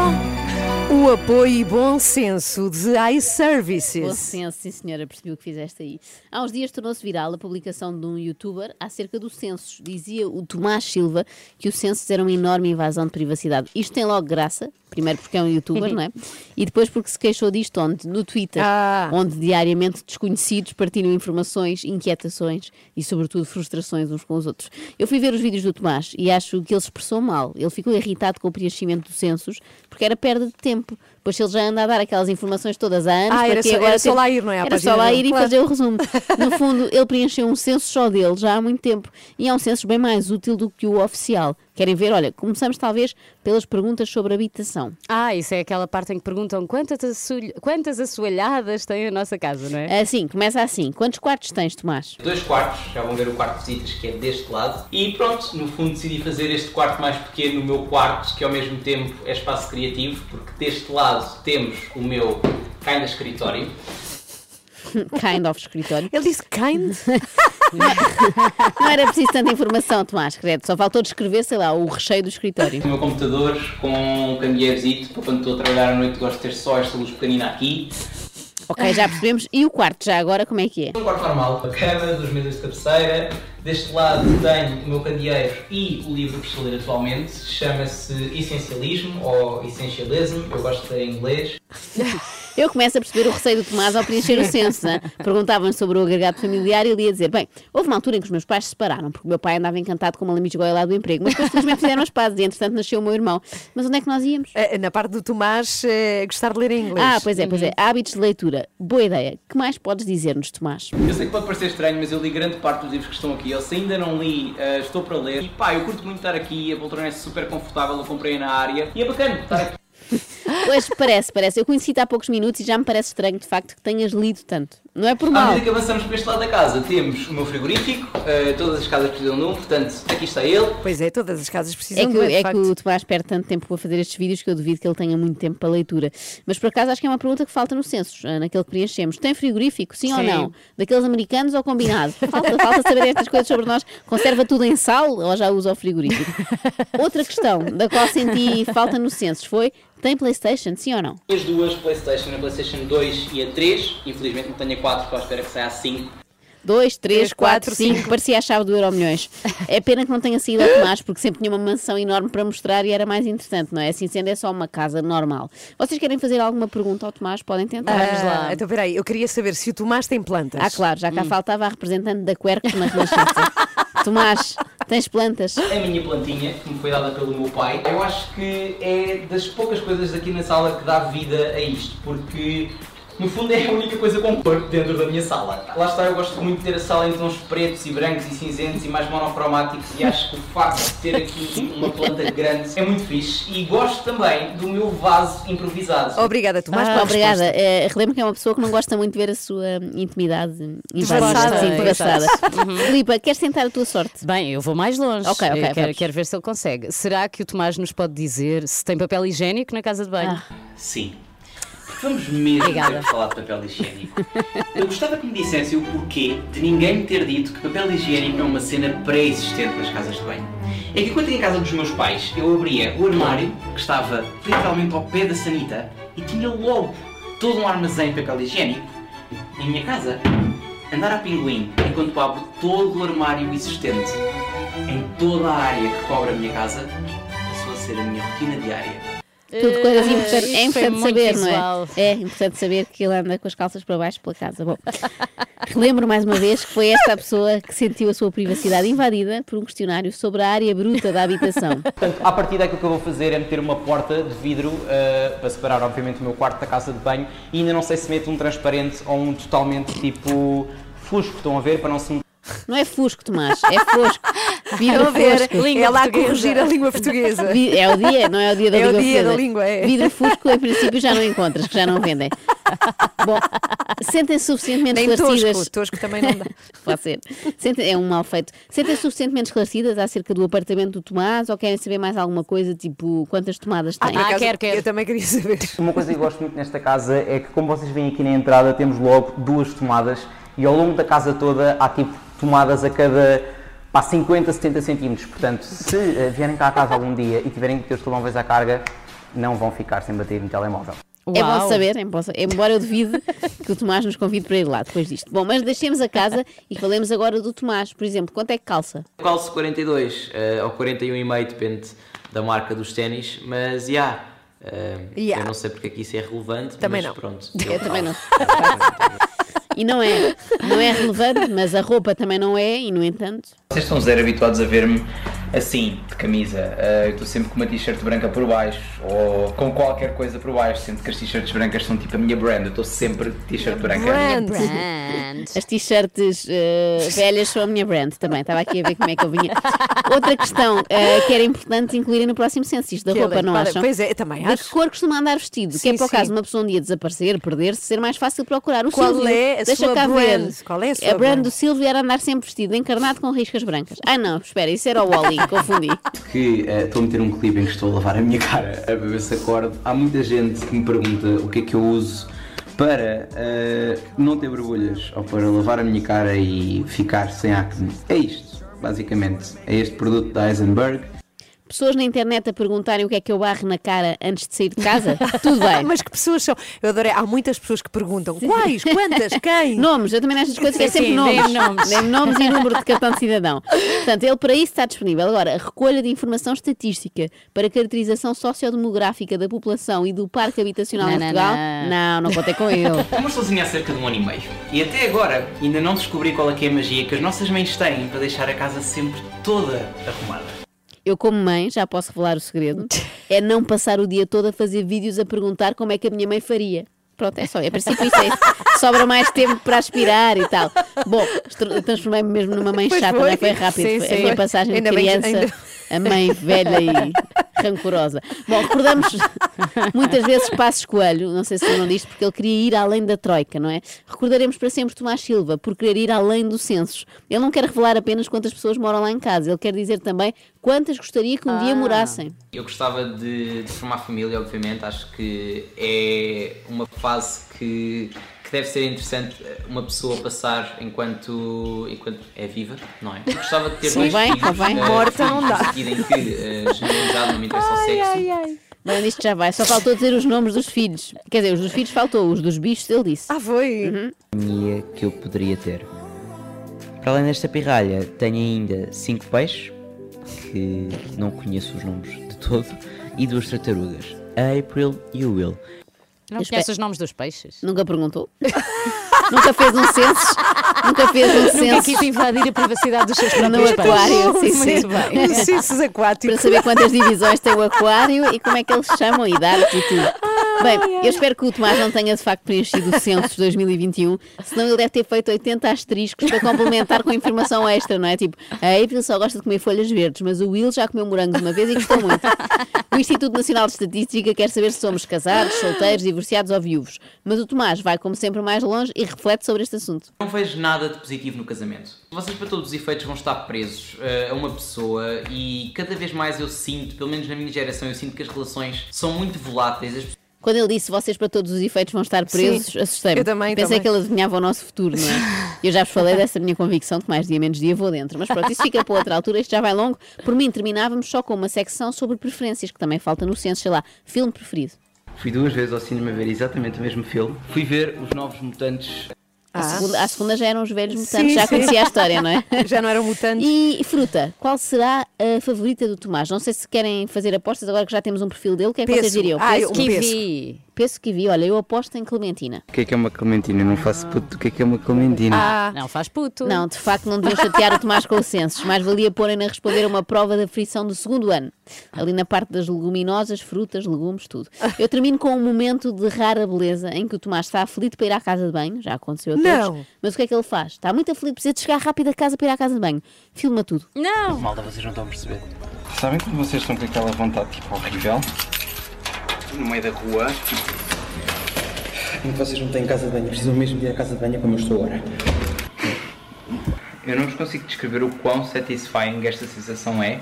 o Apoio e bom senso de iServices. Bom senso, sim senhora, percebi o que fizeste aí. Há uns dias tornou-se viral a publicação de um youtuber acerca dos censos. Dizia o Tomás Silva que os censos eram uma enorme invasão de privacidade. Isto tem logo graça, primeiro porque é um youtuber, [laughs] não é? E depois porque se queixou disto onde? No Twitter, Ah. onde diariamente desconhecidos partilham informações, inquietações e sobretudo frustrações uns com os outros. Eu fui ver os vídeos do Tomás e acho que ele se expressou mal. Ele ficou irritado com o preenchimento dos censos porque era perda de tempo. exemple, Pois se ele já anda a dar aquelas informações todas há anos, Ah, para era que só- agora era só lá ir, não é? Era só lá ir e claro. fazer o resumo. [laughs] No fundo, ele preencheu um censo só dele já há muito tempo e é um censo bem mais útil do que o oficial. Querem ver? Olha, começamos talvez pelas perguntas sobre habitação. Ah, isso é aquela parte em que perguntam quantas, assoalh- quantas assoalhadas tem a nossa casa, não é? Assim, começa assim. Quantos quartos tens, Tomás? Dois quartos, já vão ver o quarto de visitas que é deste lado. E pronto, no fundo decidi fazer este quarto mais pequeno, o meu quarto, que ao mesmo tempo é espaço criativo, porque deste lado temos o meu kinda escritório. kind of escritório. Ele disse kind? [laughs] Não era preciso tanta informação, Tomás, credo. Só faltou descrever, sei lá, o recheio do escritório. O meu computador com um candeeirozito, para quando estou a trabalhar à noite gosto de ter só esta luz pequenina aqui. Ok, já percebemos. E o quarto, já agora, como é que é? Um quarto normal, a cama, duas mesas de cabeceira. Deste lado tenho o meu candeeiro e o livro que estou a ler atualmente. Chama-se Essencialismo ou Essentialism, eu gosto de ler em inglês. [laughs] Eu começo a perceber o receio do Tomás ao preencher o censo. né? Perguntavam sobre o agregado familiar e ele ia dizer: Bem, houve uma altura em que os meus pais se separaram, porque o meu pai andava encantado com uma lamigoia lá do emprego, mas depois felizmente fizeram as pazes e entretanto nasceu o meu irmão. Mas onde é que nós íamos? Eh, Na parte do Tomás, eh, gostar de ler em inglês. Ah, pois é, pois é. Hábitos de leitura. Boa ideia. que mais podes dizer-nos, Tomás? Eu sei que pode parecer estranho, mas eu li grande parte dos livros que estão aqui. Eu se ainda não li, eh, estou para ler. E pá, eu curto muito estar aqui, a poltrona é super confortável, eu comprei na área. E é bacana estar aqui. Pois parece, parece. Eu conheci-te há poucos minutos e já me parece estranho de facto que tenhas lido tanto. Não é por À mal. medida que avançamos para este lado da casa, temos o meu frigorífico, eh, todas as casas precisam de um, portanto, aqui está ele. Pois é, todas as casas precisam É que, de um, é que facto. o Tomás perde tanto tempo a fazer estes vídeos que eu duvido que ele tenha muito tempo para leitura. Mas por acaso acho que é uma pergunta que falta no censo, ah, naquele que preenchemos. Tem frigorífico, sim, ou Sim. não? Daqueles americanos ou combinado? Falta, falta saber estas coisas sobre nós. Conserva tudo em sal ou já usa o frigorífico? Outra questão da qual senti falta no censo foi: tem Playstation, sim ou não? As duas Playstation, a Playstation 2 e a 3. Infelizmente não tenho a 4, estou à espera que saia a 5. 2, 3, Três, 4, quatro, 5, cinco. parecia a chave do Euro Milhões. É pena que não tenha saído ao Tomás, porque sempre tinha uma mansão enorme para mostrar e era mais interessante, não é? Assim sendo, é só uma casa normal. Vocês querem fazer alguma pergunta ao Tomás? Podem tentar. Ah, Então, peraí, eu queria saber se o Tomás tem plantas. Ah, claro, já cá faltava a representante da Quercus na Renascença. [laughs] Tomás, tens plantas? A minha plantinha, que me foi dada pelo meu pai, eu acho que é das poucas coisas aqui na sala que dá vida a isto, porque no fundo é a única coisa com cor dentro da minha sala. Lá está, eu gosto muito de ter a sala em tons pretos e brancos e cinzentos e mais monocromáticos e acho que o facto de ter aqui uma planta grande é muito fixe e gosto também do meu vaso improvisado. Obrigada, Tomás, Ah, obrigada. É, relembro que é uma pessoa que não gosta muito de ver a sua intimidade Desgraçada. invadida. Sim, desgraçada. [laughs] Uhum. Filipa, queres tentar a tua sorte? Bem, eu vou mais longe. Ok, ok, Eu quero, quero ver se ele consegue. Será que o Tomás nos pode dizer se tem papel higiênico na casa de banho? Ah. Sim. Vamos mesmo Obrigada. ter que falar de papel higiênico. Eu gostava que me dissessem o porquê de ninguém me ter dito que papel higiênico é uma cena pré-existente nas casas de banho. É que quando ia em casa dos meus pais, eu abria o armário, que estava literalmente ao pé da sanita, e tinha logo todo um armazém de papel higiênico. Em minha casa, andar a pinguim enquanto abro todo o armário existente em toda a área que cobre a minha casa, passou a ser a minha rotina diária. Tudo coisas Ah, importantes. É importante saber, visual. não é? É importante saber que ele anda com as calças para baixo pela casa. Bom, [laughs] relembro mais uma vez que foi esta a pessoa que sentiu a sua privacidade invadida por um questionário sobre a área bruta da habitação. Portanto, à partida aquilo que eu vou fazer é meter uma porta de vidro eh, para separar, obviamente, o meu quarto da casa de banho e ainda não sei se meto um transparente ou um totalmente tipo fusco, estão a ver, para não se Não é fusco, Tomás, é fosco. A ver? Ela a corrigir a língua portuguesa. É o dia, não é o dia da É o língua dia da portuguesa. língua, é. Vidro fusco, em princípio, já não encontras, que já não vendem. Bom, sentem-se suficientemente Nem esclarecidas. tosco, tosco também não dá. [laughs] Pode ser. Sentem, é um mal feito. Sentem-se suficientemente esclarecidas acerca do apartamento do Tomás ou querem saber mais alguma coisa, tipo quantas tomadas tem? por acaso, Eu também queria saber. Uma coisa que eu gosto muito nesta casa é que, como vocês veem aqui na entrada, temos logo duas tomadas e ao longo da casa toda há tipo tomadas a cada pá, 50, 70 centímetros. Portanto, se eh, vierem cá a casa algum dia e tiverem que ter os telemóveis à carga, não vão ficar sem bater no telemóvel. É bom Uau. saber, é bom embora eu duvide que o Tomás nos convide para ir lá depois disto. Bom, mas deixemos a casa e falemos agora do Tomás. Por exemplo, quanto é que calça? Calço 42 eh, ou 41,5, depende da marca dos ténis, mas já. eh, Ya. Eu não sei porque é que isso é relevante, Também mas não. pronto. Eu também não. [laughs] E não é, não é relevante, mas a roupa também não é, e no entanto. Vocês estão zero habituados a ver-me assim, de camisa. Eh, eu estou sempre com uma t-shirt branca por baixo ou com qualquer coisa por baixo, sendo que as t-shirts brancas são tipo a minha brand. Eu estou sempre de t-shirt branca. As t-shirts eh, velhas são a minha brand também. Estava aqui a ver como é que eu vinha. Outra questão eh, que era importante incluir no próximo censo, isto da Que roupa, é- não para- acham? pois é, eu também De acho. que cor costuma andar vestido? que Sim, é para o caso de uma pessoa um dia desaparecer, perder-se, ser mais fácil procurar o Qual Silvio. é a Deixa sua cá brand? ver. Qual é a sua brand brand? do Silvio era andar sempre vestido, encarnado com riscas brancas. Ah não, espera, isso era o Wally, [laughs] confundi. Que eh, estou a meter um clipe em que estou a lavar a minha cara a beber esse acorde. Há muita gente que me pergunta o que é que eu uso para eh, não ter borbulhas ou para lavar a minha cara e ficar sem acne. É isto, basicamente. É este produto da Eisenberg. Pessoas na internet a perguntarem o que é que eu barro na cara antes de sair de casa, [laughs] tudo bem. Mas que pessoas são? Eu adorei. Há muitas pessoas que perguntam quais, quantas, quem? Nomes, eu também nestas coisas que é Sim, sempre sim, nomes. nomes. Nomes e número de cartão de cidadão. Portanto, ele para isso está disponível. Agora, a recolha de informação estatística para caracterização sociodemográfica da população e do parque habitacional Não, em não, Portugal, não. não, não contei com ele. [laughs] Uma sozinha há cerca de um ano e meio. E até agora ainda não descobri qual é que é a magia que as nossas mães têm para deixar a casa sempre toda arrumada. Eu, como mãe, já posso revelar o segredo, é não passar o dia todo a fazer vídeos a perguntar como é que a minha mãe faria. Pronto, é só. É princípio isso é isso. Sobra mais tempo para aspirar e tal. Bom, transformei-me mesmo numa mãe Pois chata, foi. não é? Foi rápido. Sim, foi sim. a minha passagem Ainda de bem criança ainda- a mãe velha e rancorosa. Bom, recordamos muitas vezes Passos Coelho, não sei se lembram disto, porque ele queria ir além da Troika, não é? Recordaremos para sempre Tomás Silva por querer ir além dos censos. Ele não quer revelar apenas quantas pessoas moram lá em casa, ele quer dizer também quantas gostaria que um dia Ah. morassem. Eu gostava de, de formar família, obviamente. Acho que é uma fase que deve ser interessante uma pessoa passar enquanto, enquanto é viva, não é? Eu gostava de ter Sim, dois bem, filhos. convém. eh, Morta filhos não dá. que uh, generalizado não me interessa o sexo. Bem, isto já vai, só faltou dizer os nomes dos filhos. Quer dizer, os dos filhos faltou, os dos bichos ele disse. Ah, foi? companhia que eu poderia ter. Para além desta pirralha, tenho ainda cinco peixes, que não conheço os nomes de todo, e duas tartarugas, a April e o Will. Não Eu conheces espero- os nomes dos peixes? Nunca perguntou? [laughs] Nunca fez um censo? Nunca fez um Nunca censo? quis invadir a privacidade dos seus No próprios aquário, peixes. sim, sim. Muito bem. Os aquáticos. Para saber quantas divisões tem o aquário e como é que eles chamam, idades e tudo. Bem, eu espero que o Tomás não tenha de facto preenchido o censo de 2021, senão ele deve ter feito 80 asteriscos para complementar com informação extra, não é? Tipo, a April só gosta de comer folhas verdes, mas o Will já comeu morangos uma vez e gostou muito. O Instituto Nacional de Estatística quer saber se somos casados, solteiros, divorciados ou viúvos. Mas o Tomás vai, como sempre, mais longe e reflete sobre este assunto. Não vejo nada de positivo no casamento. Vocês, para todos os efeitos, vão estar presos eh, a uma pessoa e cada vez mais eu sinto, pelo menos na minha geração, eu sinto que as relações são muito voláteis. Quando ele disse vocês para todos os efeitos vão estar presos, assustei-me. eu também, Pensei também. que ele adivinhava o nosso futuro, não é? [laughs] Eu já vos falei dessa minha convicção que mais dia menos dia vou dentro. Mas pronto, isso fica para outra altura, isto já vai longo. Por mim, terminávamos só com uma secção sobre preferências, que também falta no censo, sei lá, filme preferido. Fui duas vezes ao cinema ver exatamente o mesmo filme. Fui ver Os Novos Mutantes. A, segunda, a segunda já eram os velhos mutantes, Ah. Sim, já sim. conhecia a história, não é? [laughs] Já não eram mutantes. E fruta, qual será a favorita do Tomás? Não sei se querem fazer apostas agora que já temos um perfil dele, o que é que vocês diriam? Ah, eu- Pêssego? Kiwi. Peço que vi, olha, eu aposto em Clementina. O que é que é uma clementina? Eu não faço puto do que é que é uma clementina. Ah, Não faz puto. Não, de facto não deviam chatear o Tomás com o censos. Mais valia porem a responder a uma prova da frição do segundo ano. Ali na parte das leguminosas, frutas, legumes, tudo. Eu termino com um momento de rara beleza em que o Tomás está aflito para ir à casa de banho. Já aconteceu a todos. Não. Mas o que é que ele faz? Está muito aflito, precisa de chegar rápido a casa para ir à casa de banho. Filma tudo. Não. Malta, vocês não estão a perceber. Sabem quando vocês estão com aquela vontade tipo horrível? No meio da rua. Em que vocês não têm casa de banho, precisam mesmo de ir à casa de banho como eu estou agora. Eu não vos consigo descrever o quão satisfying esta sensação é.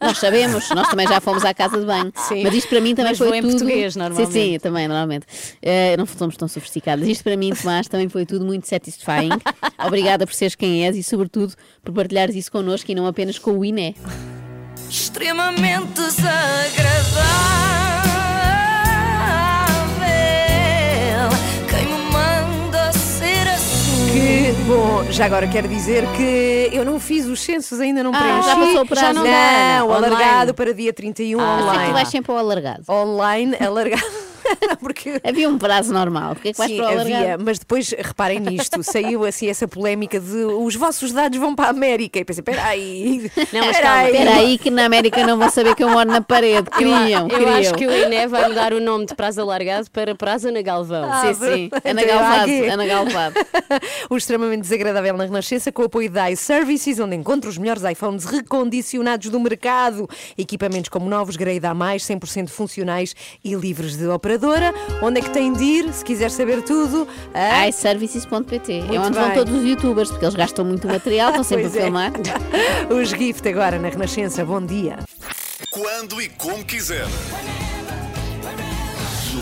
Nós sabemos, nós também já fomos à casa de banho. Mas isto para mim também Mas foi em tudo. português, normalmente. Sim, sim, também, normalmente. Eh, não somos tão sofisticadas. Isto para mim, Tomás, também foi tudo muito satisfying. [laughs] Obrigada por seres quem és e, sobretudo, por partilhares isso connosco e não apenas com o Iné. extremamente desagradável. Que, bom, já agora quero dizer que eu não fiz os censos, ainda não Ah, preenchi. já passou. Já não, Não, não, online. alargado para dia 31 Ah, online. tu vais sempre ao alargado. Online, [laughs] alargado. [laughs] Porque... Havia um prazo normal. Porquê é que Sim, para havia, mas depois reparem nisto, saiu assim essa polémica de os vossos dados vão para a América. E pensei, peraí, Não, mas espera calma, aí. Espera aí que na América não vão saber que eu moro na parede. Queriam, eu queriam. acho que o INE vai mudar o nome de prazo alargado para prazo Ana Galvão. Ah, Sim, sim. Ana Então, Galvado. Ana Galvado. [laughs] o extremamente desagradável na Renascença com o apoio da iServices, onde encontra os melhores iPhones recondicionados do mercado. Equipamentos como novos, grade A+, 100% funcionais e livres de operadora. Onde é que tem de ir, se quiser saber tudo? A... iServices.pt É onde vão bem. todos os youtubers, porque eles gastam muito material, estão sempre Pois a é. filmar. [laughs] Os gift agora na Renascença. Bom dia. Quando e como quiser.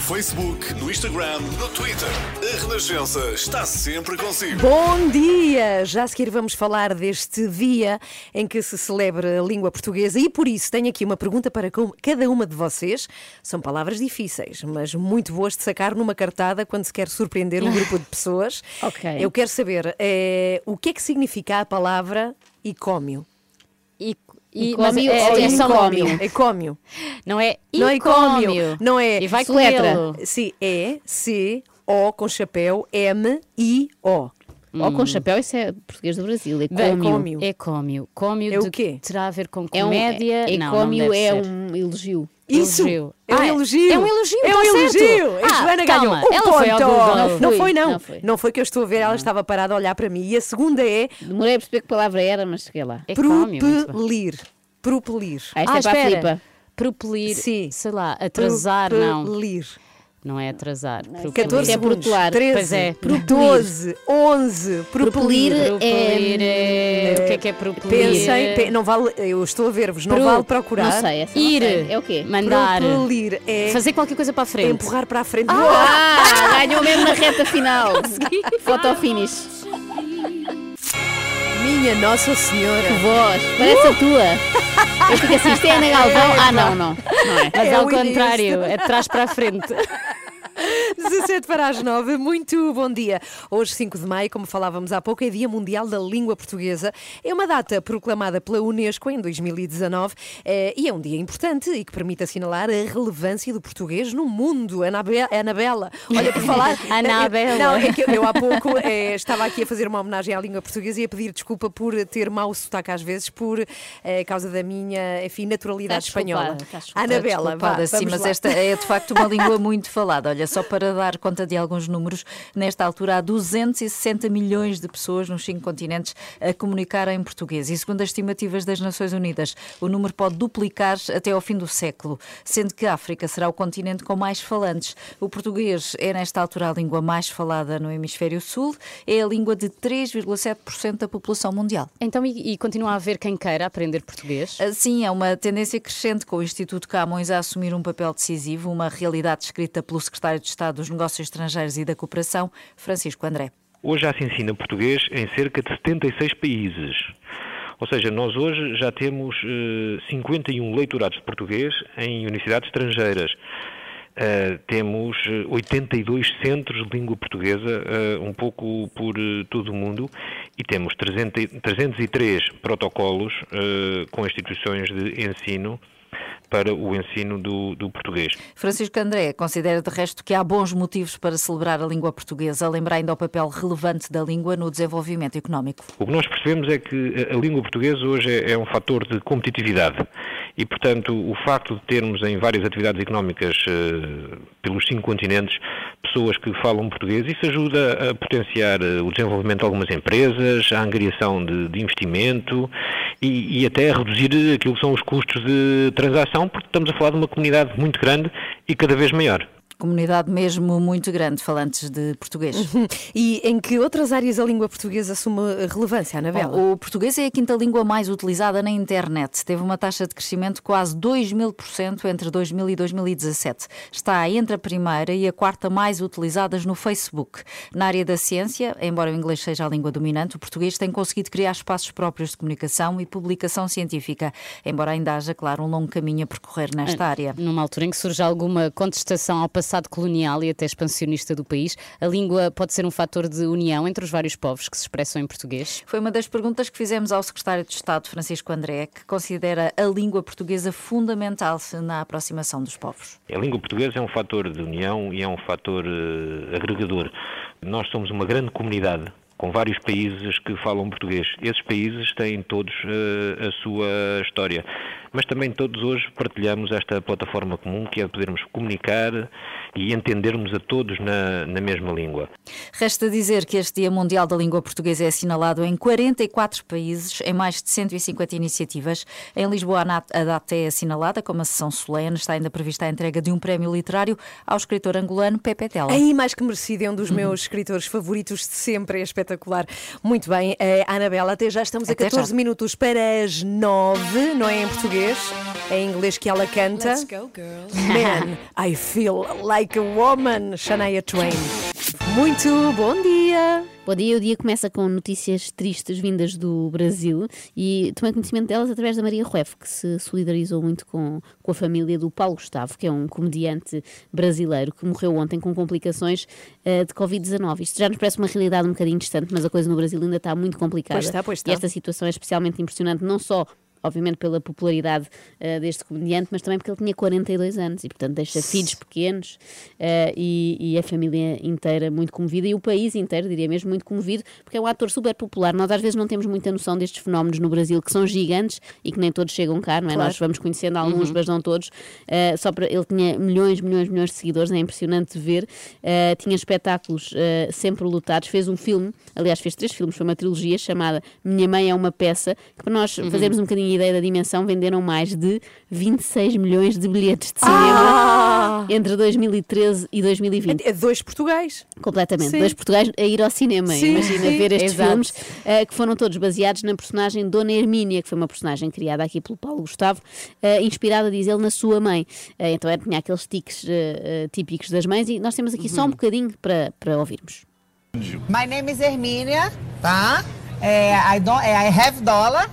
No Facebook, no Instagram, no Twitter. A Renascença está sempre consigo. Bom dia! Já a seguir vamos falar deste dia em que se celebra a língua portuguesa e por isso tenho aqui uma pergunta para cada uma de vocês. São palavras difíceis, mas muito boas de sacar numa cartada quando se quer surpreender um [laughs] grupo de pessoas. Ok. Eu quero saber eh, o que é que significa a palavra icómio? E, mas come é, ou é. Não é Não é icómio. Não é. E vai com Letra. Sim, é C, O com chapéu, M, I, O. Ou com chapéu, isso é português do Brasil. É Bem, cômio. É cômio. Cômio É o quê? terá a ver com É um, comédia? é, não, não é ser. um elogio. Isso! Elogio. É um Ah, elogio! é um elogio, É um tá elogio! certo. A Ah, Joana calma, ganhou um ela foi ponto! Google. Não, Não fui, foi, não. não foi. Não foi que eu estou a ver, ela estava parada a olhar para mim. E a segunda é Demorei a perceber que palavra era, mas cheguei lá. É propelir. Propelir. Ah, esta Ah, é para a espera. flipa. Propelir, Sim. sei lá, atrasar, não. Propelir. Não é atrasar. Propelir. 14 Isso é protelar. 13, Pois é. 12, 11. Propelir. Propelir Propelir é... O que é que é propelir? Pensem, pe- não vale, eu estou a ver-vos, não Pro- vale procurar. Não sei, essa não Ir. sei. É o quê? Mandar. Propelir é Fazer qualquer coisa para a frente. empurrar para a frente. Ah, ganhou mesmo na reta final. [laughs] Foto finish. Minha Nossa Senhora. Que voz, parece a tua. Eu fico assim, isto é Ana Galvão? Ah, não, não. Não é. Mas É ao o início. contrário, é de trás para a frente. [laughs] 17 para as 9, muito bom dia. Hoje, 5 de maio, como falávamos há pouco, é Dia Mundial da Língua Portuguesa. É uma data proclamada pela Unesco em 2019 eh, e é um dia importante e que permite assinalar a relevância do português no mundo. Anabe- Anabela, olha, por falar. [laughs] Anabela. Não, é que eu há pouco eh, estava aqui a fazer uma homenagem à língua portuguesa e a pedir desculpa por ter mau sotaque às vezes, por eh, causa da minha, enfim, naturalidade Estás espanhola. desculpada. Anabela, vá, Desculpada, sim, vamos mas lá. esta é de facto uma língua muito falada. Olha, só para dar conta de alguns números, nesta altura há 260 milhões de pessoas nos cinco continentes a comunicar em português. E segundo as estimativas das Nações Unidas, o número pode duplicar até ao fim do século, sendo que a África será o continente com mais falantes. O português é, nesta altura, a língua mais falada no Hemisfério Sul, é a língua de 3,7% da população mundial. Então, e, e continua a haver quem queira aprender português? Sim, é uma tendência crescente com o Instituto Camões a assumir um papel decisivo, uma realidade descrita pelo Secretário de Estado dos Negócios Estrangeiros e da Cooperação, Francisco André. Hoje já se ensina português em cerca de 76 países. Ou seja, nós hoje já temos eh, 51 leitorados de português em universidades estrangeiras. Eh, temos eh, 82 centros de língua portuguesa, eh, um pouco por eh, todo o mundo, e temos 300 e- 303 protocolos eh, com instituições de ensino para o ensino do, do português. Francisco André considera de resto que há bons motivos para celebrar a língua portuguesa, lembra ainda o papel relevante da língua no desenvolvimento económico. O que nós percebemos é que a a língua portuguesa hoje é, é um fator de competitividade e, portanto, o facto de termos em várias atividades económicas eh, pelos cinco continentes pessoas que falam português, isso ajuda a potenciar eh, o desenvolvimento de algumas empresas, a angariação de, de investimento e, e até a reduzir aquilo que são os custos de transação, porque estamos a falar de uma comunidade muito grande e cada vez maior. Comunidade mesmo muito grande, falantes de português. E em que outras áreas a língua portuguesa assume relevância, Anabela? Bom, o português é a quinta língua mais utilizada na internet. Teve uma taxa de crescimento de quase 2 mil por cento entre 2000 e 2017. Está entre a primeira e a quarta mais utilizadas no Facebook. Na área da ciência, embora o inglês seja a língua dominante, o português tem conseguido criar espaços próprios de comunicação e publicação científica, embora ainda haja, claro, um longo caminho a percorrer nesta área. Numa altura em que surge alguma contestação ao passar passado colonial e até expansionista do país, a língua pode ser um fator de união entre os vários povos que se expressam em português? Foi uma das perguntas que fizemos ao secretário de Estado, Francisco André, que considera a língua portuguesa fundamental na aproximação dos povos. A língua portuguesa é um fator de união e é um fator uh, agregador. Nós somos uma grande comunidade com vários países que falam português. Esses países têm todos uh, a sua história mas também todos hoje partilhamos esta plataforma comum que é podermos comunicar e entendermos a todos na, na mesma língua. Resta dizer que este Dia Mundial da Língua Portuguesa é assinalado em 44 países, em mais de 150 iniciativas. Em Lisboa, a data é assinalada com uma sessão solene. Está ainda prevista a entrega de um prémio literário ao escritor angolano Pepe Tela. Aí, mais que merecido, é um dos uhum. meus escritores favoritos de sempre, é espetacular. Muito bem, eh, Anabela, até já estamos até a 14 já. minutos para as 9, não é em português? Português, é em inglês que ela canta. Go, Man, I feel like a woman, Shania Twain. Muito bom dia! Bom dia, o dia começa com notícias tristes vindas do Brasil e tomei conhecimento delas através da Maria Rueff, que se solidarizou muito com, com a família do Paulo Gustavo, que é um comediante brasileiro que morreu ontem com complicações uh, de Covid-19. Isto já nos parece uma realidade um bocadinho distante, mas a coisa no Brasil ainda está muito complicada. Pois está, pois está. E esta situação é especialmente impressionante, não só obviamente pela popularidade uh, deste comediante, mas também porque ele tinha 42 anos e, portanto, deixa filhos pequenos uh, e, e, a família inteira muito comovida e o país inteiro, diria mesmo, muito comovido, porque é um ator super popular. Nós às vezes não temos muita noção destes fenómenos no Brasil, que são gigantes e que nem todos chegam cá, não é? Claro. Nós vamos conhecendo alguns, uhum. mas não todos. Uh, só para, ele tinha milhões, milhões, milhões de seguidores, é impressionante ver. tinha espetáculos sempre lotados, fez um filme, aliás, fez três filmes, foi uma trilogia chamada Minha Mãe é uma Peça, que para nós uhum. fazermos um bocadinho ideia da dimensão, venderam mais de 26 milhões de bilhetes de cinema ah! entre 2013 e 2020. É dois Portugais. Completamente. Sim. Dois Portugais a ir ao cinema. Sim, Imagina sim. ver estes Exato. filmes uh, que foram todos baseados na personagem Dona Hermínia, que foi uma personagem criada aqui pelo Paulo Gustavo, uh, inspirada, diz ele, na sua mãe. Uh, então era, tinha aqueles tiques típicos das mães e nós temos aqui uhum. só um uhum. bocadinho para, para ouvirmos. My name is Hermínia, tá? É, I, don't, I have dollar.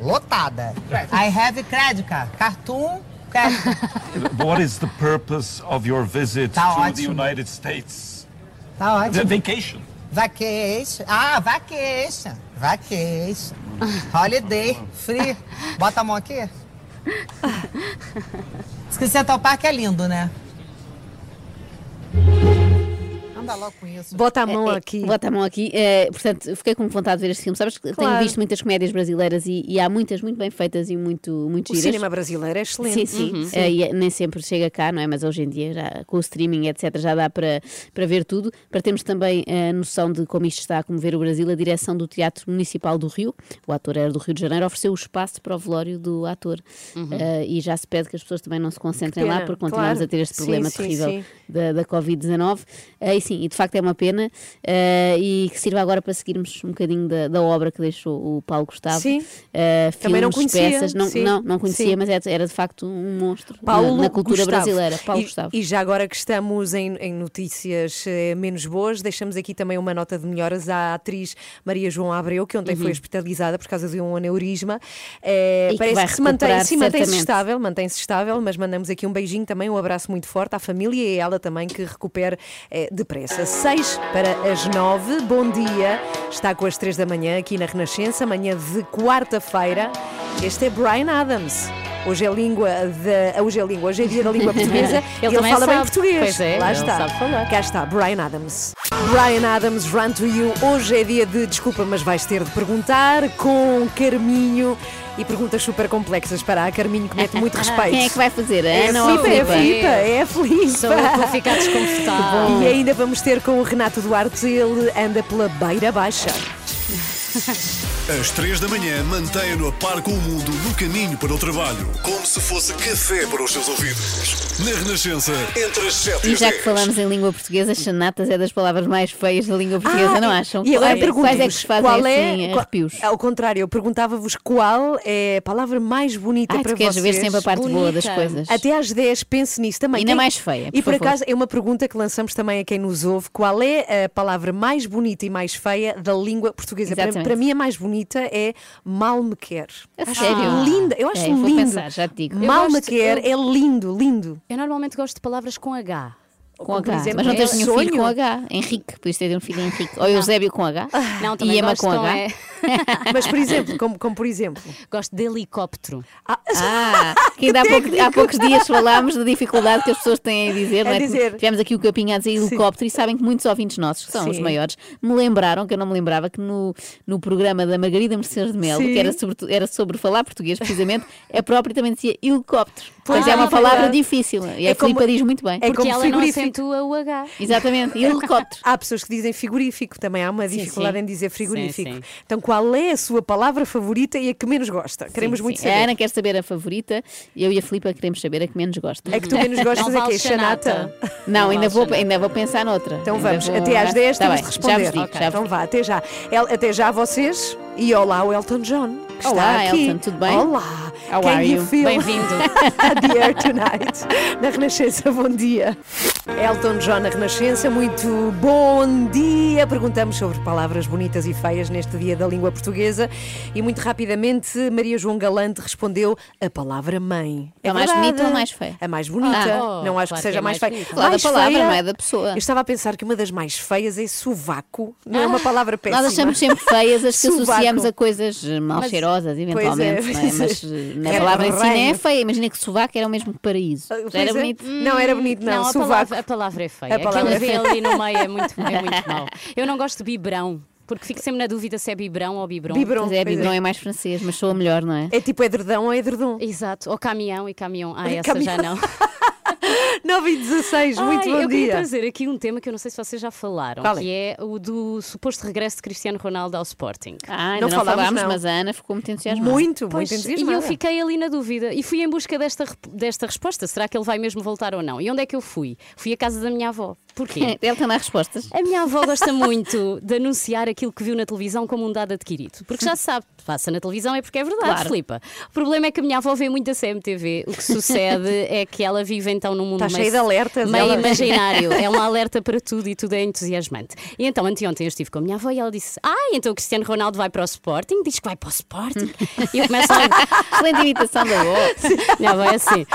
Lotada. I have credit card, cartoon, [laughs] what is the purpose of your visit tá to ótimo. the United States? Tá ótimo. The vacation. Vacation. Ah, vacation. Vacation. Holiday. Free. Bota a mão aqui. Diz que Central Park é lindo, né? Anda logo com isso. Bota a mão é, é aqui. Bota a mão aqui. É, portanto, fiquei com vontade de ver este filme. Sabes que claro. tenho visto muitas comédias brasileiras e, e, há muitas muito bem feitas e muito, muito o giras. O cinema brasileiro é excelente. Sim, sim. Uhum, sim. É, nem sempre chega cá, não é? Mas hoje em dia, já, com o streaming, etc., já dá para, para ver tudo. Para termos também a noção de como isto está a comover o Brasil, a direção do Teatro Municipal do Rio, o ator era do Rio de Janeiro, ofereceu o espaço para o velório do ator. Uhum. Uh, e já se pede que as pessoas também não se concentrem lá, porque continuamos claro. a ter este problema sim, terrível sim, da, da Covid-19. Uh, e sim, e de facto é uma pena uh, e que sirva agora para seguirmos um bocadinho da, da obra que deixou o Paulo Gustavo. Sim. Uh, Também não conhecia. peças, não, não, não conhecia, Sim. mas era, era, de facto um monstro Paulo na, na cultura Gustavo. brasileira. Paulo e, Gustavo. E já agora que estamos em, em notícias eh, menos boas, deixamos aqui também uma nota de melhoras à atriz Maria João Abreu, que ontem uhum. foi hospitalizada por causa de um aneurisma. Parece que, que se mantém, sim, mantém-se estável, mantém-se estável, mas mandamos aqui um beijinho também, um abraço muito forte à família e a ela também que recupere é, depressa. Seis para as nove. 9. Bom dia. Está com as 3 da manhã aqui na Renascença, manhã de quarta-feira. Este é Brian Adams. Hoje é língua da. Hoje é língua, hoje é dia da língua portuguesa. [laughs] ele, ele fala sabe. bem português. Pois é, Lá está. Sabe falar. Cá está, Brian Adams. Brian Adams, Run to You. Hoje é dia de desculpa, mas vais ter de perguntar com Carminho e perguntas super complexas para a Carminho que mete muito [laughs] respeito. Quem é que vai fazer? É a Filipe, é a Filipe, é a Filipe. Sou eu que vou ficar desconfortável. [laughs] E ainda vamos ter com o Renato Duarte, ele anda pela beira baixa. [laughs] Às três da manhã, mantenha-no a par com o mundo no caminho para o trabalho, como se fosse café para os seus ouvidos. Na Renascença, entre as 7 e E já que falamos em língua portuguesa, chanatas é das palavras mais feias da língua portuguesa, ah, não acham? E agora quais, quais é que se fazem qual é, assim, qual, arrepios? Ao contrário, eu perguntava-vos qual é a palavra mais bonita Ai, para tu queres vocês. ver sempre a parte Bonita. boa das coisas. Até às 10, pense nisso também. E na mais feia, E por favor. acaso, é uma pergunta que lançamos também a quem nos ouve. Qual é a palavra mais bonita e mais feia da língua portuguesa? Para, para mim, a mais bonita é mal me quer. A acho sério? linda. Eu acho É, vou lindo. pensar, já te digo. Mal Eu me gosto- quer eu- é lindo, lindo. Eu normalmente gosto de palavras com H. Com H. exemplo, mas não tens é nenhum filho sonho. com H. Henrique, podias ter um filho Henrique. Ou Eusébio com H. Não, e também Emma gosto, com não H. é? [laughs] Mas, por exemplo, como, como por exemplo. Gosto de helicóptero. Ah, [laughs] que ainda há, pouco- há poucos dias falámos da dificuldade que as pessoas têm em dizer, [laughs] é? dizer. Tivemos aqui o capinha a dizer helicóptero e sabem que muitos ouvintes nossos, que são os Sim. maiores, me lembraram, que eu não me lembrava, que no, no programa da Margarida Mercedes de Melo, Sim. que era sobre, era sobre falar português, precisamente, a própria também dizia helicóptero. Pois Mas é uma é palavra verdade. difícil. E É a Filipa como- diz muito bem. é Porque como ela não acentua o H. Exatamente, helicóptero. Há pessoas que dizem frigorífico, também há uma Sim, dificuldade sim. em dizer frigorífico. Sim, sim. Então, qual é a sua palavra favorita e a que menos gosta? Queremos Sim, muito sim. saber. A Ana quer saber a favorita e eu e a Filipa queremos saber a que menos gosta. É que tu menos gostas Não é que é chanata. Não, Não ainda, vou, ainda vou pensar noutra. Então Ainda vamos, vou- até às 10 Tá temos bem, de responder. Já vos digo, já então vá, até já. El- até já vocês e olá o Elton John. Que Olá, está aqui. Elton, tudo bem? Olá. How Can are you Bem-vindo. [laughs] the air tonight? Na Renascença, bom dia. Elton John na Renascença, muito bom dia. Perguntamos sobre palavras bonitas e feias neste dia da língua portuguesa e muito rapidamente Maria João Galante respondeu a palavra mãe. É A mais verdade. bonita ou mais feia? A mais bonita. Ah, oh, não acho claro que seja que é mais mais feia. bonita. Falar da Mais palavra, feia- não é da pessoa. Eu estava a pensar que uma das mais feias é sovaco. Não é uma palavra péssima. Nós achamos sempre feias as que Sovaco. associamos a coisas mal Mas- cheirosas, eventualmente. pois é, não é? [laughs] Mas é. eh, na É palavra em si é feia. Imagina que sovaco era o mesmo que paraíso. Pois era é. bonito. Não era bonito, não. Não, a palavra, a palavra é feia. A palavra Aquele é V ali no meio é muito, é muito [laughs] mau. Eu não gosto de biberão, porque fico sempre na dúvida se é biberão ou biberon. Biberon. Pois é, biberon é. é mais francês, mas soa melhor, não é? É tipo edredão ou edredom. Exato, ou caminhão e caminhão. Ah, essa Caminhão. já não. [laughs] 9 e 16, muito Ai, bom eu queria dia. trazer aqui um tema que eu não sei se vocês já falaram, Qual é? que é o do suposto regresso de Cristiano Ronaldo ao Sporting. Ah, ainda Não não, falámos, falámos, não. mas a Ana ficou muito entusiasmada. Muito, Pois, muito e entusiasmada. eu fiquei ali na dúvida e fui em busca desta, desta resposta. Será que ele vai mesmo voltar ou não? E onde é que eu fui? Fui à casa da minha avó. Porquê? [laughs] Ele tem lá respostas. A minha avó gosta muito de anunciar aquilo que viu na televisão como um dado adquirido. Porque já sabe, passa na televisão é porque é verdade, Claro. Filipa. O problema é que a minha avó vê muito a CMTV. O que sucede [laughs] é que ela vive então num mundo Está meio, cheia de alertas, meio ela. imaginário. [laughs] É uma alerta para tudo e tudo é entusiasmante. E então, anteontem eu estive com a minha avó e ela disse: Ah, então o Cristiano Ronaldo vai para o Sporting? Diz que vai para o Sporting. E eu começo logo. Excelente imitação da avó. Minha avó é assim.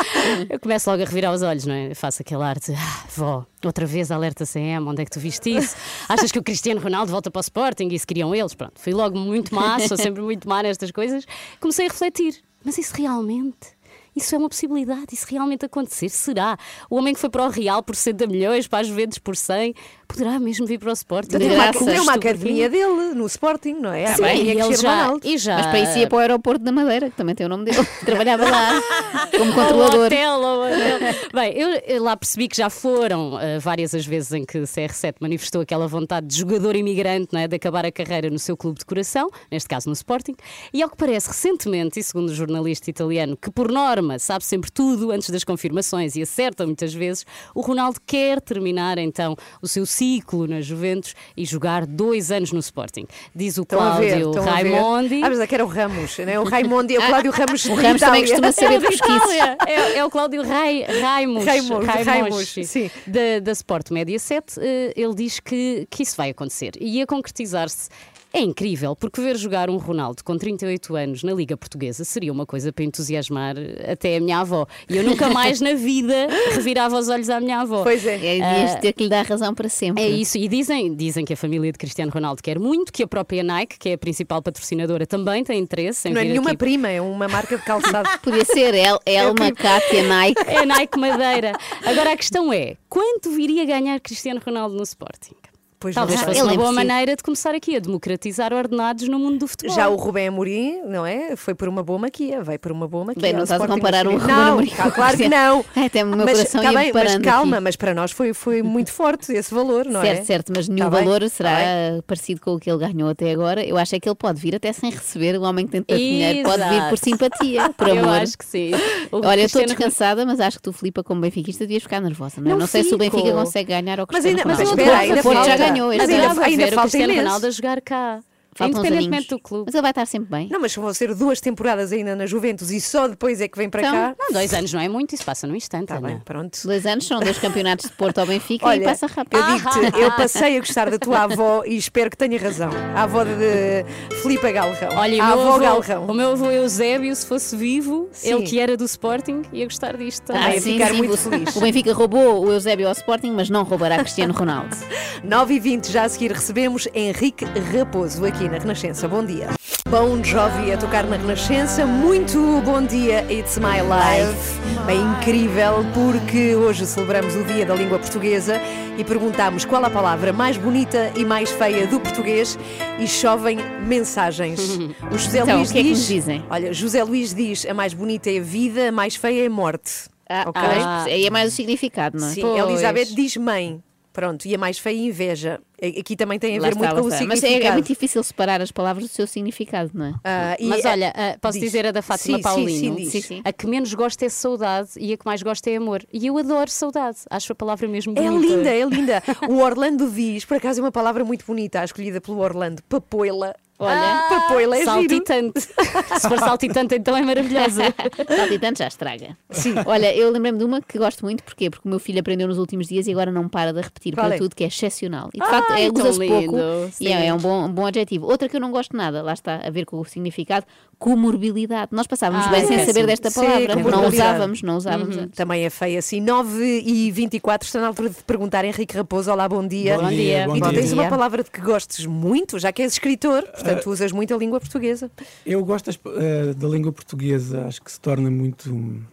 Eu começo logo a revirar os olhos, não é? Eu faço aquele ar de ah, vó, outra vez alerta CM, onde é que tu viste isso? [laughs] Achas que o Cristiano Ronaldo volta para o Sporting e isso queriam eles? Pronto, fui logo muito má, [laughs] sou sempre muito má nestas coisas. Comecei a refletir, mas isso realmente. Isso é uma possibilidade, isso realmente acontecer? Será? O homem que foi para o Real por 60 milhões, para as Juventus por 100, poderá mesmo vir para o Sporting? Tem uma, tem uma academia dele no Sporting, não é? Sim, academia e ele já, e já. Mas para isso ia para o aeroporto da Madeira, que também tem o nome dele. [laughs] Trabalhava lá [laughs] como Ou controlador. hotel, ou hotel. Bem, eu, eu lá percebi que já foram eh, várias as vezes em que o CR7 manifestou aquela vontade de jogador imigrante não é, de acabar a carreira no seu clube de coração, neste caso no Sporting, e ao que parece recentemente, e segundo o jornalista italiano, que por norma sabe sempre tudo antes das confirmações e acerta muitas vezes, o Ronaldo quer terminar então o seu ciclo na Juventus e jogar dois anos no Sporting. Diz o Estão Cláudio ver. Raimondi. Ah, mas é que era o Ramos, não [laughs] [laughs] é? O Raimondi, é o Cláudio Ramos. o Ramos também costuma saber É. Itália. É, é o Cláudio Rai, Raimus, Raimus, Raimus, Raimus, sim. da, da Sport Media 7. eh, ele diz que, que isso vai acontecer e a concretizar-se. É incrível, porque ver jogar um Ronaldo com 38 anos na Liga Portuguesa seria uma coisa para entusiasmar até a minha avó. E eu nunca mais na vida [laughs] revirava os olhos à minha avó. Pois é. É, devias ter que lhe dar razão para sempre. É isso, e dizem, dizem que a família de Cristiano Ronaldo quer muito, que a própria Nike, que é a principal patrocinadora, também tem interesse em Não é nenhuma aqui prima, é uma marca de calçado. [laughs] Podia ser El, Elma, Cátia, Nike. É Nike Madeira. Agora a questão é: quanto viria ganhar Cristiano Ronaldo no Sporting? Pois Talvez fosse uma boa maneira de começar aqui a democratizar ordenados no mundo do futebol. Já o Rubem Amorim, não é? Foi por uma boa maquia, vai por uma boa maquia. Bem, não estás a comparar o Não, Amorim tá, com claro que não. [laughs] É, até o meu mas, coração tá bem, mas calma, aqui. mas para nós foi, foi muito forte esse valor, não certo, é? certo, mas nenhum Tá bem, valor tá será bem. parecido com o que ele ganhou até agora. Eu acho é que ele pode vir até sem receber. O homem que tem tanto dinheiro pode vir por simpatia, [laughs] por Eu amor. acho que sim. O Olha, eu estou Cristiano- descansada, mas acho que tu, Filipa, como benfiquista, devias ficar nervosa. Não, é? Não não sei se o. Benfica consegue ganhar Mas Cristiano ainda- mas espera, ainda falta. Ganhou. Este Mas ainda- ainda, ainda ver o falta Cristiano imenso. Ronaldo a jogar cá. Faltam Independentemente do clube. Mas ele vai estar sempre bem. Não, mas vão ser duas temporadas ainda na Juventus e só depois é que vem para Então, cá. Não, dois anos não é muito, isso passa num instante. Tá bem, pronto. Dois anos são dois campeonatos de Porto ao Benfica e Olha, passa rápido. eu digo-te, [laughs] eu passei a gostar da tua avó e espero que tenha razão. A avó de Filipe Galrão. Olha, e o a meu, avó avô, Galrão. o meu avô Eusébio, se fosse vivo, Sim. ele que era do Sporting, ia gostar disto também. Ah, ia sim, ficar sim, muito o- feliz. O Benfica roubou o Eusébio ao Sporting, mas não roubará Cristiano Ronaldo. [laughs] 9 e 20 já a seguir recebemos Henrique Raposo aqui na Renascença. Bom dia. Bon Jovi a tocar na Renascença. Muito bom dia, It's My Life. É incrível porque hoje celebramos o Dia da Língua Portuguesa e perguntamos qual a palavra mais bonita e mais feia do português e chovem mensagens. [laughs] O José Então, Luís o que é que diz, dizem? Olha, José Luís diz a mais bonita é vida, a mais feia é morte. Ah, Ok? ah, aí é mais o significado, não é? Sim, Pois. Elizabeth diz mãe. Pronto, e a mais feia é inveja. Aqui também tem a Lá ver está, muito lá com o está. Mas é, significado. é muito difícil separar as palavras do seu significado, não é? E Mas a- olha, ah, posso diz. dizer a da Fátima Sim, sim, Paulino? sim. Sim, sim. A que menos gosto é saudade e a que mais gosto é amor. E eu adoro saudade. Acho a palavra mesmo É bonita. linda, é linda. O Orlando diz, por acaso é uma palavra muito bonita, a escolhida pelo Orlando, papoila. Olha, papoila é giro. saltitante. [laughs] Se for saltitante, então é maravilhosa. [laughs] Saltitante já estraga. Sim. Olha, eu lembrei-me de uma que gosto muito, porquê? Porque o meu filho aprendeu nos últimos dias e agora não para de repetir Qual para é? tudo, que é excepcional. E de Ai, facto é, usa-se pouco lindo, e é, sim. é um bom, um bom adjetivo. Outra que eu não gosto nada, lá está, a ver com o significado, comorbilidade. Nós passávamos Ah, bem sem péssimo. saber desta Sim, palavra. não comorbilidade. usávamos, não usávamos. Uhum, Também é feia assim. 9 e 24 está na altura de perguntar, Henrique Raposo. Olá, bom dia. Bom dia. E tu Bom tens dia. uma palavra de que gostes muito, já que és escritor, portanto usas muito a língua portuguesa. Eu gosto eh, da língua portuguesa, acho que se torna muito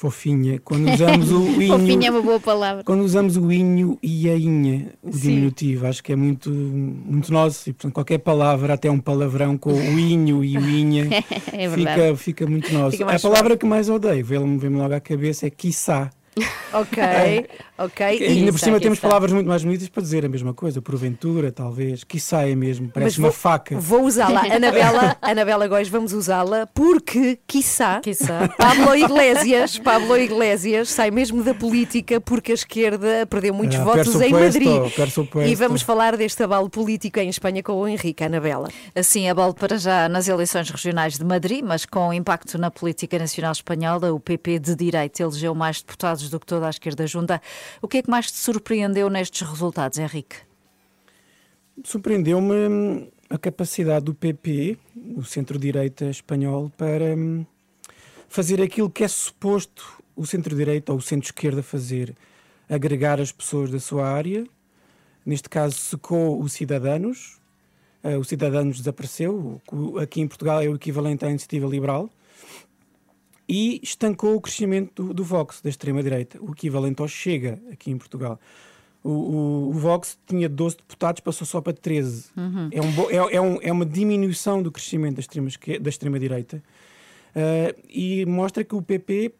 fofinha quando usamos o [laughs] inho. Fofinha é uma boa palavra. Quando usamos o inho e a inha, o Sim. diminutivo, acho que é muito, muito nosso. E, portanto, qualquer palavra, até um palavrão com o inho e o inha, [laughs] É fica, fica muito nosso. Fica a palavra que mais odeio, vê-me vê logo à cabeça, é quiçá. [laughs] Ok, ok. E ainda por cima temos está. palavras muito mais bonitas para dizer a mesma coisa, porventura, talvez. Quiçá é mesmo, parece uma vou, faca. Vou usá-la. [laughs] Anabela, Anabela Góis, vamos usá-la porque, quiçá, Pablo Iglesias, Pablo Iglesias sai mesmo da política porque a esquerda perdeu muitos Ah, votos em supuesto, Madrid. E vamos falar deste abalo político em Espanha com o Henrique, Anabela. Assim, abalo para já nas eleições regionais de Madrid, mas com impacto na política nacional espanhola, o PP de direita elegeu mais deputados do que toda a esquerda junta. O que é que mais te surpreendeu nestes resultados, Henrique? Surpreendeu-me hum, a capacidade do PP, o centro-direita espanhol, para hum, fazer aquilo que é suposto o centro-direita ou o centro-esquerda fazer: agregar as pessoas da sua área. Neste caso, secou os cidadãos. Eh, o Cidadanos desapareceu, aqui em Portugal é o equivalente à iniciativa liberal. E estancou o crescimento do, do Vox, da extrema-direita, o equivalente ao Chega, aqui em Portugal. O, o- o Vox tinha 12 deputados, passou só para 13. Uhum. É, um, bo- é, é um- é uma diminuição do crescimento da extrema esque- da extrema-direita Ah, e mostra que o PP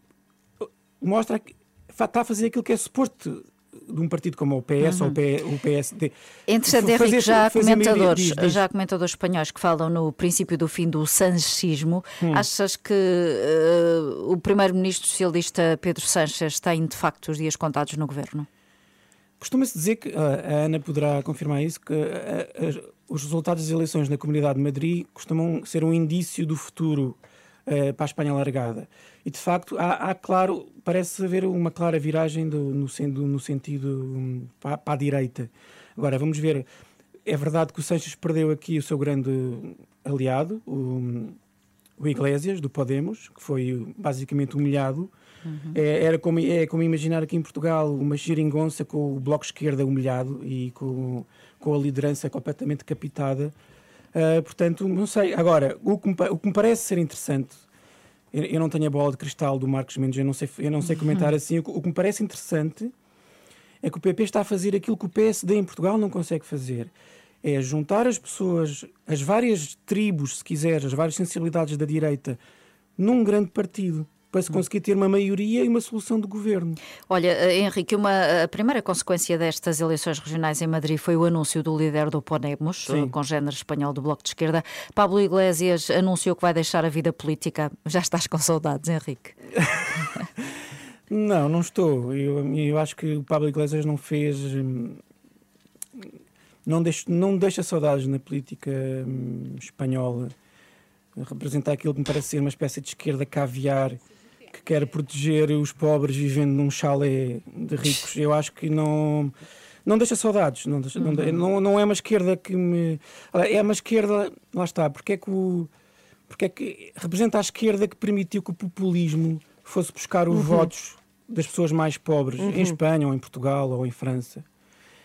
mostra está a fazer aquilo que é suposto de um partido como o PS Uhum. ou o, o PSD. Entretanto, Fazer- Henrique, já há comentadores, diz- diz. já comentadores espanhóis que falam no princípio do fim do sanchismo. Hum. Achas que eh, o primeiro-ministro socialista Pedro Sánchez tem de facto os dias contados no governo? Costuma-se dizer que ah, a Ana poderá confirmar isso que ah, as- os resultados das eleições na Comunidade de Madrid costumam ser um indício do futuro ah, para a Espanha alargada. E de facto há, há, claro, parece haver uma clara viragem do- no, do- no sentido hum, para, para a direita. Agora vamos ver. É verdade que o Sanches perdeu aqui o seu grande aliado, o, o Iglesias, do Podemos, que foi basicamente humilhado. É, era como, é como imaginar aqui em Portugal uma geringonça com o Bloco Esquerda humilhado e com, com a liderança completamente decapitada. Ah, portanto, não sei. Agora, o que, me, o que me parece ser interessante, eu, eu não tenho a bola de cristal do Marcos Mendes, eu não sei, eu não sei comentar [laughs] assim. O, que- o que me parece interessante é que o PP está a fazer aquilo que o PSD em Portugal não consegue fazer. É juntar as pessoas, as várias tribos, se quiser, as várias sensibilidades da direita, num grande partido, para se conseguir ter uma maioria e uma solução de governo. Olha, eh, Henrique, uma, a primeira consequência destas eleições regionais em Madrid foi o anúncio do líder do Podemos, Sim. eh, espanhol do Bloco de Esquerda. Pablo Iglesias anunciou que vai deixar a vida política. Já estás com saudades, Henrique? [laughs] Não, não estou. Eu, eu acho que o Pablo Iglesias não fez. hum, não, deixa, não deixa saudades na política hum, espanhola. Representa aquilo que me parece ser uma espécie de esquerda caviar que quer proteger os pobres vivendo num chalé de ricos. Eu acho que não não deixa saudades. Não, deixa, não, não, não, é uma esquerda que me. É uma esquerda. Lá está. Porque é que o. Porque é que representa a esquerda que permitiu que o populismo fosse buscar os uhum. votos das pessoas mais pobres uhum. em Espanha ou em Portugal ou em França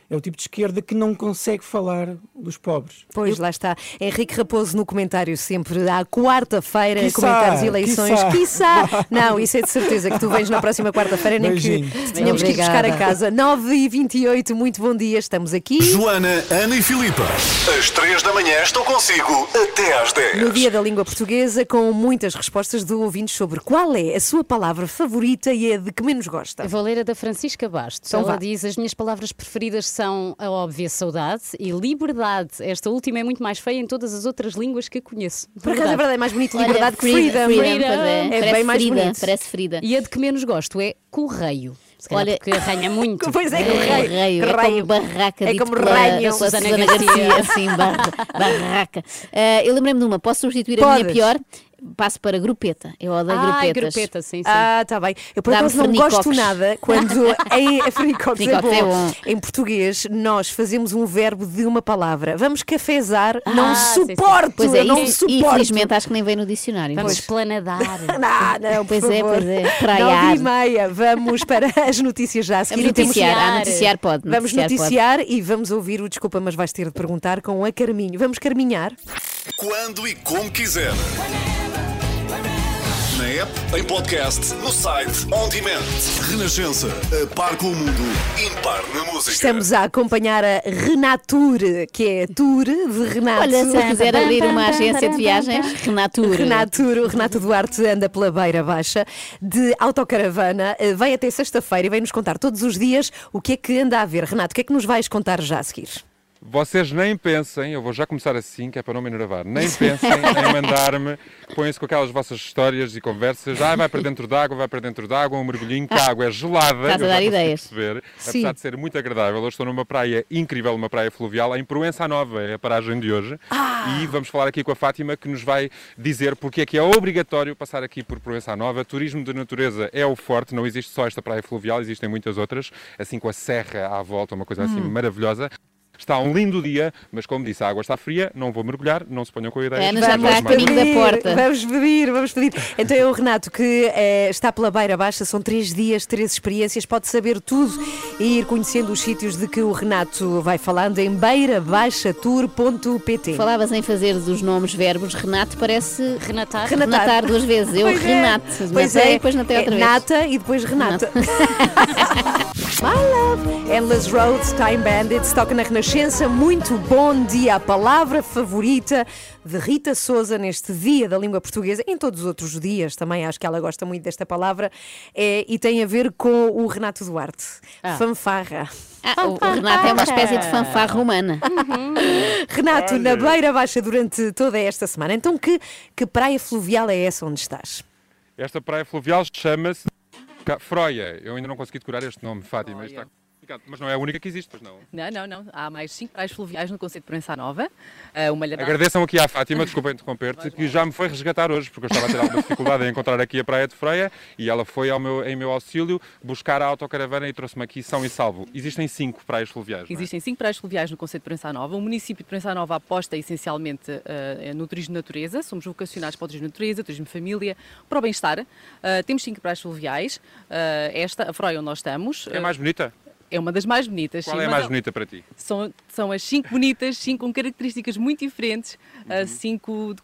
é o tipo de esquerda que não consegue falar dos pobres. Pois, Eu... lá está. Henrique Raposo no comentário sempre à quarta-feira, comentários e eleições. Quiçá. [laughs] Não, isso é de certeza que tu vens na próxima quarta-feira, nem Beijinho. que tínhamos que ir buscar a casa. 9 e 28 muito bom dia, estamos aqui. Joana, Ana e Filipa, às 3 da manhã estou consigo até às 10. No dia da língua portuguesa, com muitas respostas do ouvintes sobre qual é a sua palavra favorita e a de que menos gosta. Eu vou ler a da Francisca Bastos. Então Ela vá. diz: As minhas palavras preferidas são a óbvia saudade e liberdade. Esta última é muito mais feia em todas as outras línguas que conheço. Por acaso é verdade, é mais bonito liberdade que freedom. freedom. freedom. É, é bem mais bonito. Parece ferida. E a de que menos gosto é correio. Olha, porque arranha muito. [laughs] Pois é, correio. correio. É como barraca. É como ranho. Susana Garcia, assim, [laughs] barraca. Uh, eu lembrei-me de uma. Posso substituir Podes. a minha pior? Passo para grupeta. Eu odeio ah, grupetas. grupeta, sim, sim. Ah, está bem. Eu por acaso não gosto nada quando [laughs] em Frenicox é, bom. é bom. Em português, nós fazemos um verbo de uma palavra. Vamos cafezar, ah, não suporto. Pois é, não isso, suporto. Infelizmente acho que nem vem no dicionário. Vamos esplanadar. [laughs] não, não, pois é, pois é. Nove e meia. Vamos para [laughs] as notícias já. A seguir, noticiar, a noticiar pode. Vamos noticiar pode. e vamos ouvir o Desculpa, mas vais ter de perguntar com a Carminho. Vamos carminhar? Quando e como quiser na app, em podcast, no site, on demand. Renascença, a par com o mundo, impar na música. Estamos a acompanhar a Renatur, que é Tour de Renato. Olha, se quiser abrir uma agência de viagens, Renatur. Renatur, o Renato Duarte anda pela Beira Baixa de autocaravana, eh, vai até sexta-feira e vai nos contar todos os dias o que é que anda a ver. Renato, o que é que nos vais contar já a seguir? Vocês nem pensem, eu vou já começar assim, que é para não me enervar, nem pensem em [laughs] mandar-me, põem-se com aquelas vossas histórias e conversas, ah, vai para dentro d'água, vai para dentro d'água, um mergulhinho, que a água é gelada. Estás a dar ideias. Perceber, apesar de ser muito agradável. Eu estou numa praia incrível, uma praia fluvial, em Proença Nova, é a paragem de hoje. Ah. E vamos falar aqui com a Fátima, que nos vai dizer porque é que é obrigatório passar aqui por Proença Nova. Turismo de natureza é o forte, não existe só esta praia fluvial, existem muitas outras, assim com a serra à volta, uma coisa assim hum. maravilhosa. Está um lindo dia, mas como disse, a água está fria, não vou mergulhar, não se ponham com a ideia. É, já está a caminho da porta. Vamos pedir, vamos pedir. Então é o Renato que é, está pela Beira Baixa, são três dias, três experiências, pode saber tudo e ir conhecendo os sítios de que o Renato vai falando em beirabaixatour.pt. Falavas em fazer dos nomes verbos, Renato parece renatar, renatar, renatar duas vezes. Eu pois é. Renato, é. pois é. e depois natei outra é, vez. Nata e depois Renata. [laughs] My love, Endless Roads, Time Bandits, toca na Renascença Renascença, muito bom dia. A palavra favorita de Rita Souza neste dia da língua portuguesa, em todos os outros dias também, acho que ela gosta muito desta palavra, é, e tem a ver com o Renato Duarte. Ah. Fanfarra. Ah, o, Renato é uma espécie de fanfarra humana. Uhum. Renato, na Beira Baixa durante toda esta semana. Então, que, que praia fluvial é essa onde estás? Esta praia fluvial chama-se Froia. Eu ainda não consegui decorar este nome, Fátima. Está mas não é a única que existe, pois não? Não, não, não. Há mais cinco praias fluviais no Conceito de Proença Nova. Uh, uma Agradeçam aqui à Fátima, desculpa interromper-te, que já me foi resgatar hoje, porque eu estava a ter alguma dificuldade em encontrar aqui a Praia de Freia e ela foi ao meu, em meu auxílio buscar a autocaravana e trouxe-me aqui são e salvo. Existem cinco praias fluviais. É? Existem cinco praias fluviais no Conceito de Proença Nova. O município de Proença Nova aposta essencialmente uh, no turismo de natureza. Somos vocacionados para o turismo de natureza, turismo de família, para o bem-estar. Uh, temos cinco praias fluviais. esta, a Freia, onde nós estamos. É mais bonita? É uma das mais bonitas. Qual sim, é a mais bonita para ti? São, são as cinco bonitas, cinco com características muito diferentes, uhum. cinco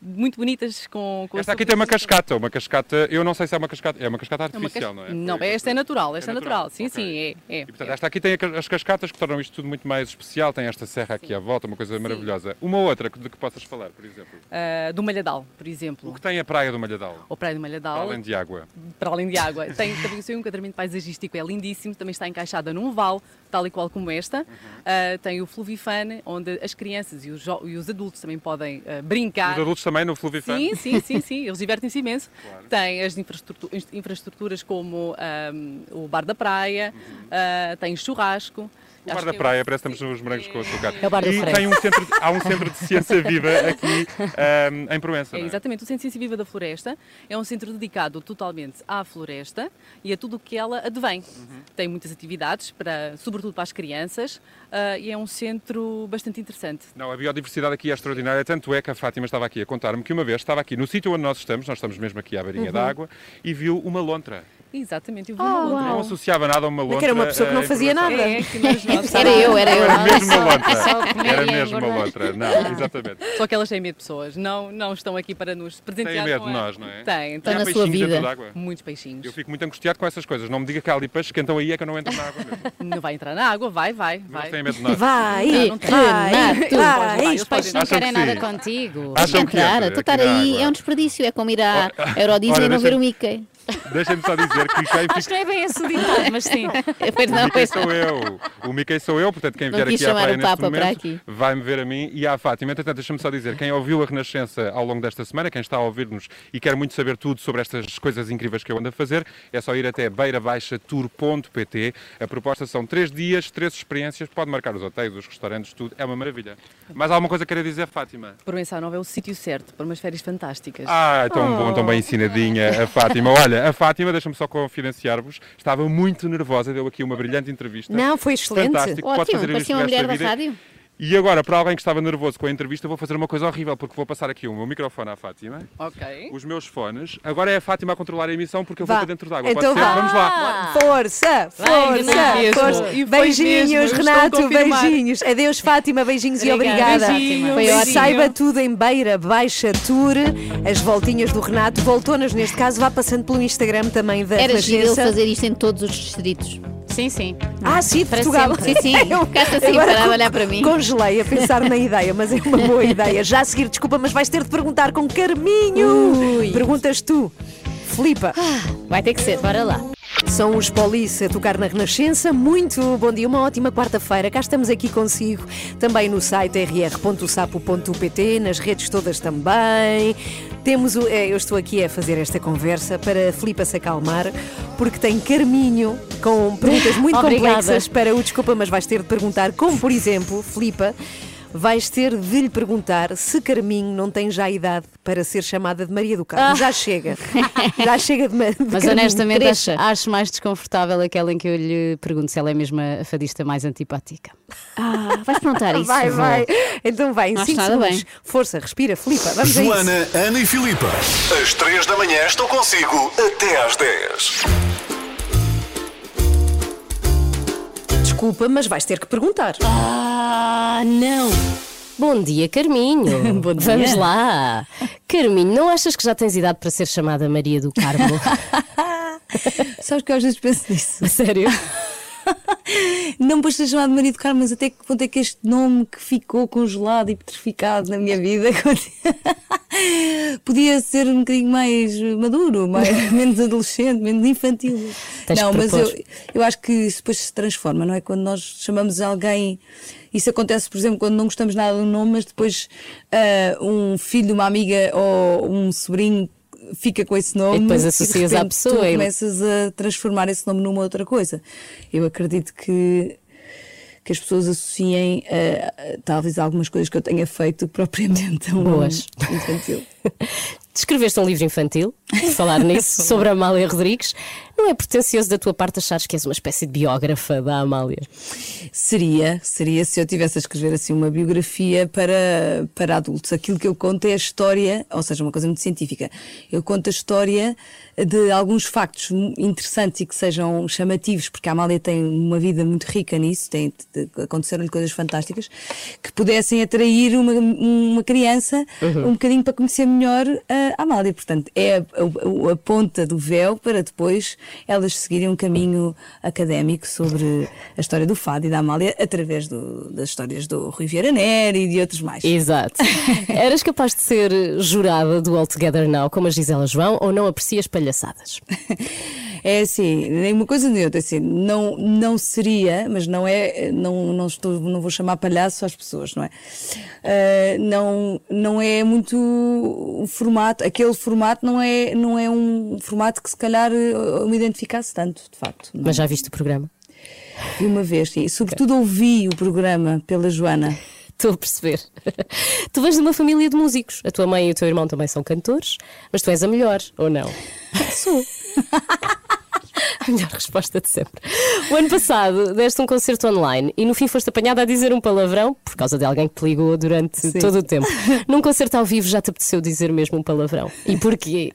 muito bonitas com. com esta aqui tem uma cascata, uma cascata, eu não sei se é uma cascata, é uma cascata artificial, é uma não é? Não, esta é natural, esta é, é natural, natural. sim, okay. sim, é. é e, portanto, esta aqui tem as cascatas que tornam isto tudo muito mais especial, tem esta serra aqui sim. à volta, uma coisa sim. maravilhosa. Uma outra de que possas falar, por exemplo? Uh, do Malhadal, por exemplo. O que tem a Praia do Malhadal? A Praia do Malhadal. Para além de água. Para além de água. tem também um enquadramento paisagístico, é lindíssimo, também está encaixada num vale, tal e qual como esta. Uhum. Uh, tem o Fluvifan, onde as crianças e os, e os adultos também podem uh, brincar. Os adultos também no Fluvifan? Sim, sim, sim, sim. eles divertem-se imenso. Claro. Tem as infraestruturas, infraestruturas como um, o bar da praia, uhum. uh, tem churrasco. O bar da praia, parece que estamos nos morangos com açúcar. É o bar do e Freire. tem um centro de- há um centro de ciência viva aqui ahm, [laughs] em Proença. É, é? exatamente, o Centro de Ciência Viva da Floresta é um centro dedicado totalmente à floresta e a tudo o que ela advém. Uhum. Tem muitas atividades, para, sobretudo para as crianças, ah, e é um centro bastante interessante. Não, a biodiversidade aqui é extraordinária, tanto é que a Fátima estava aqui a contar-me que uma vez estava aqui no sítio onde nós estamos, nós estamos mesmo aqui à beirinha Uhum. da água, e viu uma lontra. Exatamente, eu vi Oh, uma lontra. Não associava nada a uma lontra. que era uma pessoa que não fazia nada. É, [laughs] Era eu, era eu. Era mesmo uma Só- lontra. Era e mesmo uma lontra. Não, [laughs] exatamente. Só que elas têm medo de pessoas, não, não estão aqui para nos presentear Têm medo de nós, não é? Têm, E há peixinhos dentro d'água? Muitos peixinhos. Eu fico muito angustiado com essas coisas. Não me diga que há ali peixes que então aí é que eu não entro na água mesmo. [laughs] Não vai entrar na água, vai, vai, vai. têm medo de nós. Vai, Não, não tem. vai, Renato. vai. Os peixes não querem que nada contigo. Acham que Entrar, entra tu estar aqui na aí é um desperdício, é como ir à Euro Disney e não ver o Mickey. Deixem-me só dizer que quem Acho fica. que não é bem esse o ditado, mas sim. [laughs] Pois O não, Mickey pois sou eu. O Mickey sou eu, portanto, quem Não vier aqui à praia o neste momento aqui. vai-me ver a mim e à Fátima. Entretanto, deixa-me só dizer, quem ouviu a Renascença ao longo desta semana, quem está a ouvir-nos e quer muito saber tudo sobre estas coisas incríveis que eu ando a fazer, é só ir até beirabaixatour.pt. A proposta são três dias, três experiências, pode marcar os hotéis, os restaurantes, tudo, é uma maravilha. Mais alguma coisa queira dizer, Fátima? Provença Nova é o sítio certo para umas férias fantásticas. Ah, tão bom, tão bem ensinadinha a Fátima. Olha, a Fátima, deixa-me só confidenciar-vos, estava muito nervosa, deu aqui uma brilhante entrevista. Não, foi excelente. Fantástico, pode Ótimo, fazer isto parecia uma mulher da rádio. E agora, para alguém que estava nervoso com a entrevista, vou fazer uma coisa horrível, porque vou passar aqui o meu microfone à Fátima, Ok. os meus fones. Agora é a Fátima a controlar a emissão, porque eu vou Vá. para dentro d'água. Então Pode ser? vá. Vamos lá. Força, força, mesmo. força. Beijinhos, mesmo, Renato, beijinhos. Adeus, Fátima, beijinhos e Obrigada. obrigada. Beijinho. Saiba tudo em Beira Baixa Tour, as voltinhas do Renato, voltonas neste caso, vá passando pelo Instagram também da Era Renascença. fazer isto em todos os distritos. Sim, sim. Ah, sim, de Para Portugal. sempre. Sim, sim. [laughs] Ficaste assim Agora parado a con- olhar para mim. Congelei a pensar na ideia, mas é uma boa ideia. Já a seguir, desculpa, mas vais ter de perguntar com Carminho. Ui. Perguntas tu. Flipa. Vai ter que ser. Bora lá. São os Police a tocar na Renascença. Muito bom dia, uma ótima quarta-feira. Cá estamos aqui consigo, também no site rr.sapo.pt, nas redes todas também. Temos o, eh, eu estou aqui a fazer esta conversa para a Filipa se acalmar, porque tem Carminho com perguntas muito [laughs] complexas para o Desculpa, mas vais ter de perguntar, como por exemplo, Filipa, vais ter de lhe perguntar se Carminho não tem já idade para ser chamada de Maria do Carmo. Ah. Já chega. Já chega de, de Mas Carminho. honestamente acho, acho mais desconfortável aquela em que eu lhe pergunto se ela é mesmo a fadista mais antipática. Ah, vais perguntar isso? Vai, vai. Então vai, em Não acho 5 nada segundos. bem. Força, respira, Filipa. Vamos a isso. Joana, Ana e Filipa. Às três da manhã estou consigo até às 10. Desculpa, mas vais ter que perguntar. Ah, não! Bom dia, Carminho. [laughs] Bom dia. Vamos lá. Carminho, não achas que já tens idade para ser chamada Maria do Carmo? [laughs] Sabes que eu às vezes penso nisso. A [laughs] Sério? [laughs] Não para ser chamado Maria do Carmo, mas até que ponto é que este nome que ficou congelado e petrificado na minha vida [laughs] podia ser um bocadinho mais maduro, mais, [laughs] menos adolescente, menos infantil. Tens não, mas eu, eu acho que isso depois se transforma, não é? Quando nós chamamos alguém. Isso acontece, por exemplo, quando não gostamos nada do nome, mas depois ah, um filho de uma amiga ou um sobrinho fica com esse nome E depois [laughs] de associas à repente pessoa Tu e- começas a transformar esse nome numa outra coisa. Eu acredito que que as pessoas associem a, talvez algumas coisas que eu tenha feito [laughs] propriamente a um Boas. infantil. [laughs] Descreveste um livro infantil, falar nisso, sobre a Amália Rodrigues. Não é pretencioso da tua parte achares que és uma espécie de biógrafa da Amália? Seria, seria se eu tivesse a escrever assim uma biografia para, para adultos. Aquilo que eu conto é a história, ou seja, uma coisa muito científica. Eu conto a história de alguns factos interessantes e que sejam chamativos, porque a Amália tem uma vida muito rica nisso, tem, aconteceram-lhe coisas fantásticas, que pudessem atrair uma, uma criança Uhum. um bocadinho para conhecer melhor a Amália. Portanto, é a, a- a ponta do véu para depois elas seguirem um caminho académico sobre a história do fado e da Amália através do- das histórias do Rui Vieira Neri e de outros mais. Exato. [laughs] Eras capaz de ser jurada do All Together Now, como a Gisela João, ou não aprecias palhaçadas? É assim, nem uma coisa nem outra. Assim, não, não seria, mas não é, não, não, estou, não vou chamar palhaço às pessoas, não é? Ah, não, não é muito o formato, aquele formato não é, não é um formato que se calhar me identificasse tanto, de facto. não é? Mas já viste o programa? Vi uma vez, sim. Sobretudo ouvi o programa pela Joana. Estou a perceber. [laughs] Tu vens de uma família de músicos. A tua mãe e o teu irmão também são cantores, mas tu és a melhor, ou não? Sou. [laughs] A melhor resposta de sempre. O ano passado deste um concerto online e no fim foste apanhada a dizer um palavrão por causa de alguém que te ligou durante Sim. todo o tempo. [laughs] Num concerto ao vivo já te apeteceu dizer mesmo um palavrão. E porquê?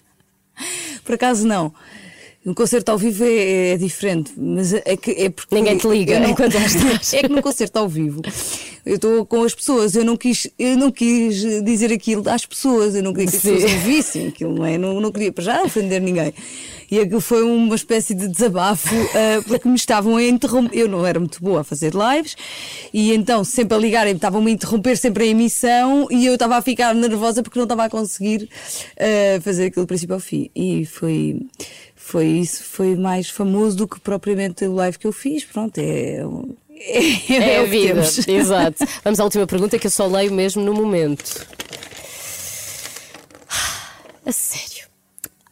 Por acaso não. Um concerto ao vivo é, é diferente, mas é que é porque Ninguém te liga não- enquanto [laughs] lá estás. É que no concerto ao vivo eu estou com as pessoas, eu não quis, eu não quis dizer aquilo às pessoas, eu não queria que as Sim. pessoas ouvissem aquilo, não é? Não, não queria para já ofender ninguém. E aquilo foi uma espécie de desabafo, [laughs] ah, porque me estavam a interromper. Eu não era muito boa a fazer lives, e então sempre a ligarem, estavam-me a interromper sempre a emissão, e eu estava a ficar nervosa porque não estava a conseguir ah, fazer aquilo do princípio ao fim. E foi. Foi isso, foi mais famoso do que propriamente o live que eu fiz. Pronto, é. um- [laughs] É, É, a vida. temos. [laughs] Exato. [laughs] Vamos à última pergunta que eu só leio mesmo no momento. A sério.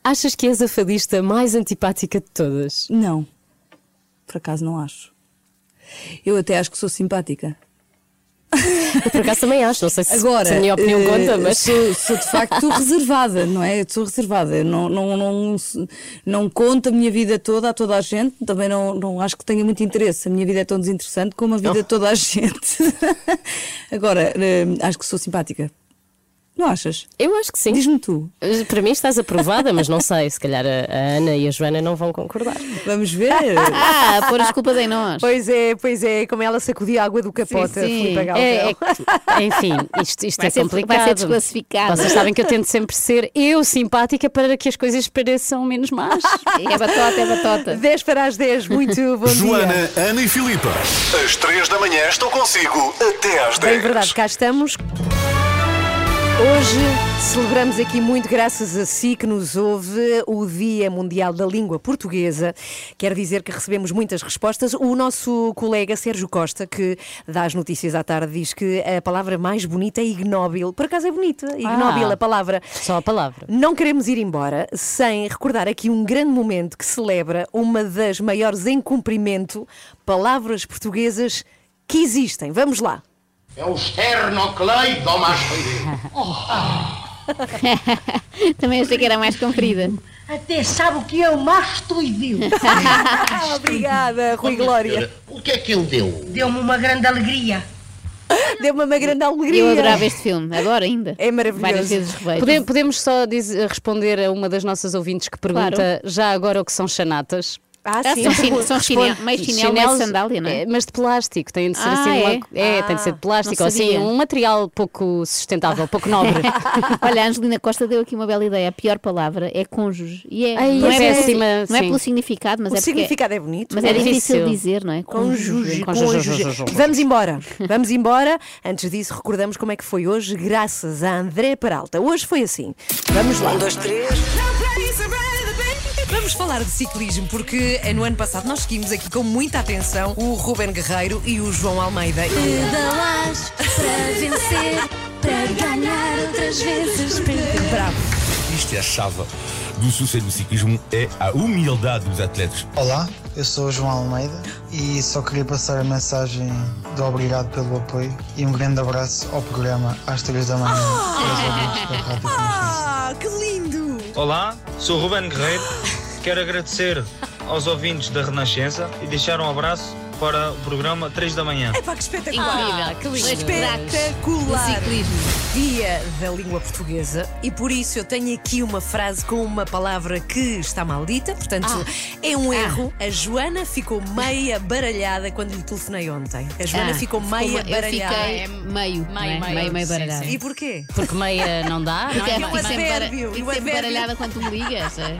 Achas que és a fadista mais antipática de todas? Não. Por acaso não acho. Eu até acho que sou simpática. Eu por acaso também acho, não sei se, Agora, se a minha opinião eh, conta, mas. sou, sou de facto [laughs] reservada, não é? Eu sou reservada. Eu não, não, não, não conto a minha vida toda a toda a gente, também não, não acho que tenha muito interesse. A minha vida é tão desinteressante como a vida de toda a [laughs] gente. Agora, eh, acho que sou simpática. Não achas? Eu acho que sim. Diz-me tu. Para mim estás aprovada, mas não sei, se calhar a, a Ana e a Joana não vão concordar. Vamos ver. [laughs] Ah, pôr as culpas em nós. Pois é, pois é, como ela sacudia a água do capote, Sim, sim. Filipe. É, é que- enfim, isto, isto Vai é ser- vai complicado. ser desclassificada. Vocês sabem que eu tento sempre ser eu simpática para que as coisas pareçam menos más. [laughs] É batota, é batota. 10 para as 10, muito bom Joana, dia. Ana e Filipa. Às três da manhã estou consigo até às 10. Bem verdade, cá estamos. Hoje celebramos aqui muito, graças a si que nos ouve, o Dia Mundial da Língua Portuguesa. Quer dizer que recebemos muitas respostas. O nosso colega Sérgio Costa, que dá as notícias à tarde, diz que a palavra mais bonita é ignóbil. Por acaso é bonita, ignóbil Ah. a palavra. Só a palavra. Não queremos ir embora sem recordar aqui um grande momento que celebra uma das maiores em cumprimento palavras portuguesas que existem. Vamos lá. É o esternocleido masculino. [laughs] [laughs] Também achei que era mais comprida. Até sabe o que é o mastoidil. [laughs] Obrigada, Rui Glória. O que é que ele deu? Deu-me uma grande alegria. Deu-me uma grande alegria. Eu adorava este filme, adoro ainda. É maravilhoso. Várias vezes revejo. Podemos, podemos só dizer- responder a uma das nossas ouvintes que pergunta Claro. já agora o que são chanatas. Ah, Ah, sim. são chin- [laughs] são chinelo- Responde. meio chinelo, meio Chinelos, sandália, não é? Mas de plástico, tem de ser Ah, assim é? uma- é, tem de ser de Ah, plástico, assim, um material pouco sustentável, pouco nobre. [laughs] [laughs] Olha, a Angelina Costa deu aqui uma bela ideia. A pior palavra é cônjuge. E é, Ai, não, é é péssima, pelo, não é pelo significado, mas o é porque. significado é bonito. Mas é, É difícil difícil. dizer, não é? Cônjuge, Cônjuge. cônjuge. Vamos embora, vamos embora. Antes disso, recordamos como é que foi hoje, graças a André Peralta. Hoje foi assim. Vamos lá. Um, dois, três. Vamos falar de ciclismo, porque eh, no ano passado nós seguimos aqui com muita atenção o Ruben Guerreiro e o João Almeida. Pedalas para vencer, para ganhar outras vezes perder. Bravo. Isto é a chave do sucesso do ciclismo, é a humildade dos atletas. Olá, eu sou o João Almeida e só queria passar a mensagem de obrigado pelo apoio e um grande abraço ao programa às 3 da manhã. ouvintes da Rádio Ah, que lindo! Olá, sou o Ruben Guerreiro. [laughs] Quero agradecer aos ouvintes da Renascença e deixar um abraço para o programa 3 da manhã. Epá, que espetacular! Incrível. que lindo. Espetacular! Dia da língua portuguesa e por isso eu tenho aqui uma frase com uma palavra que está maldita, portanto Ah. é um erro. A Joana ficou meia baralhada quando lhe telefonei ontem. A Joana Ah, ficou meia eu baralhada. fiquei meio, não é? meio, meio, meio sim, baralhada. E porquê? Porque meia não dá, [laughs] não Porque é? é Não, fico sempre, bara- advérbio, fico o sempre baralhada quando tu me ligas. É?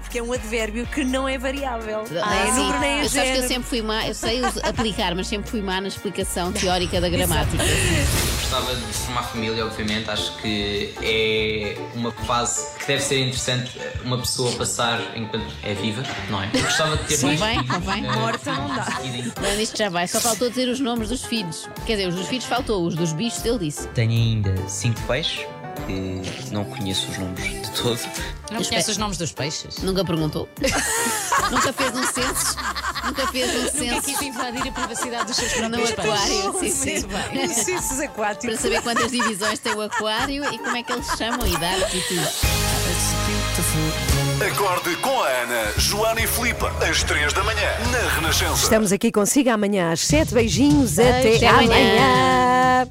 Porque é um advérbio que não é variável. nem Ah, é sim. número nem é eu que eu sempre fui má, eu sei aplicar, mas sempre fui má na explicação teórica da gramática. Gostava de formar família, obviamente. Acho que é uma fase que deve ser interessante eh, uma pessoa passar enquanto é viva, não é? Eu gostava de ter Sim, mais bem, filhos, eh, Morta não dá. Não, isto já vai, só faltou dizer os nomes dos filhos. Quer dizer, os dos filhos faltou, os dos bichos ele disse. Tenho ainda cinco peixes, que não conheço os nomes de todo. Não conheces os nomes dos peixes? Nunca perguntou. [laughs] Nunca fez um censo. Nunca fez um Nunca censo. quis invadir a privacidade dos seus No próprios pais. aquário, sim, sim. Exercícios aquáticos. Para saber quantas divisões tem o aquário e como é que eles chamam, idades e tudo. Acorde com a Ana, Joana e Filipe, às 3 da manhã, na Renascença. Estamos aqui consigo amanhã às 7. Beijinhos. Até até amanhã. amanhã.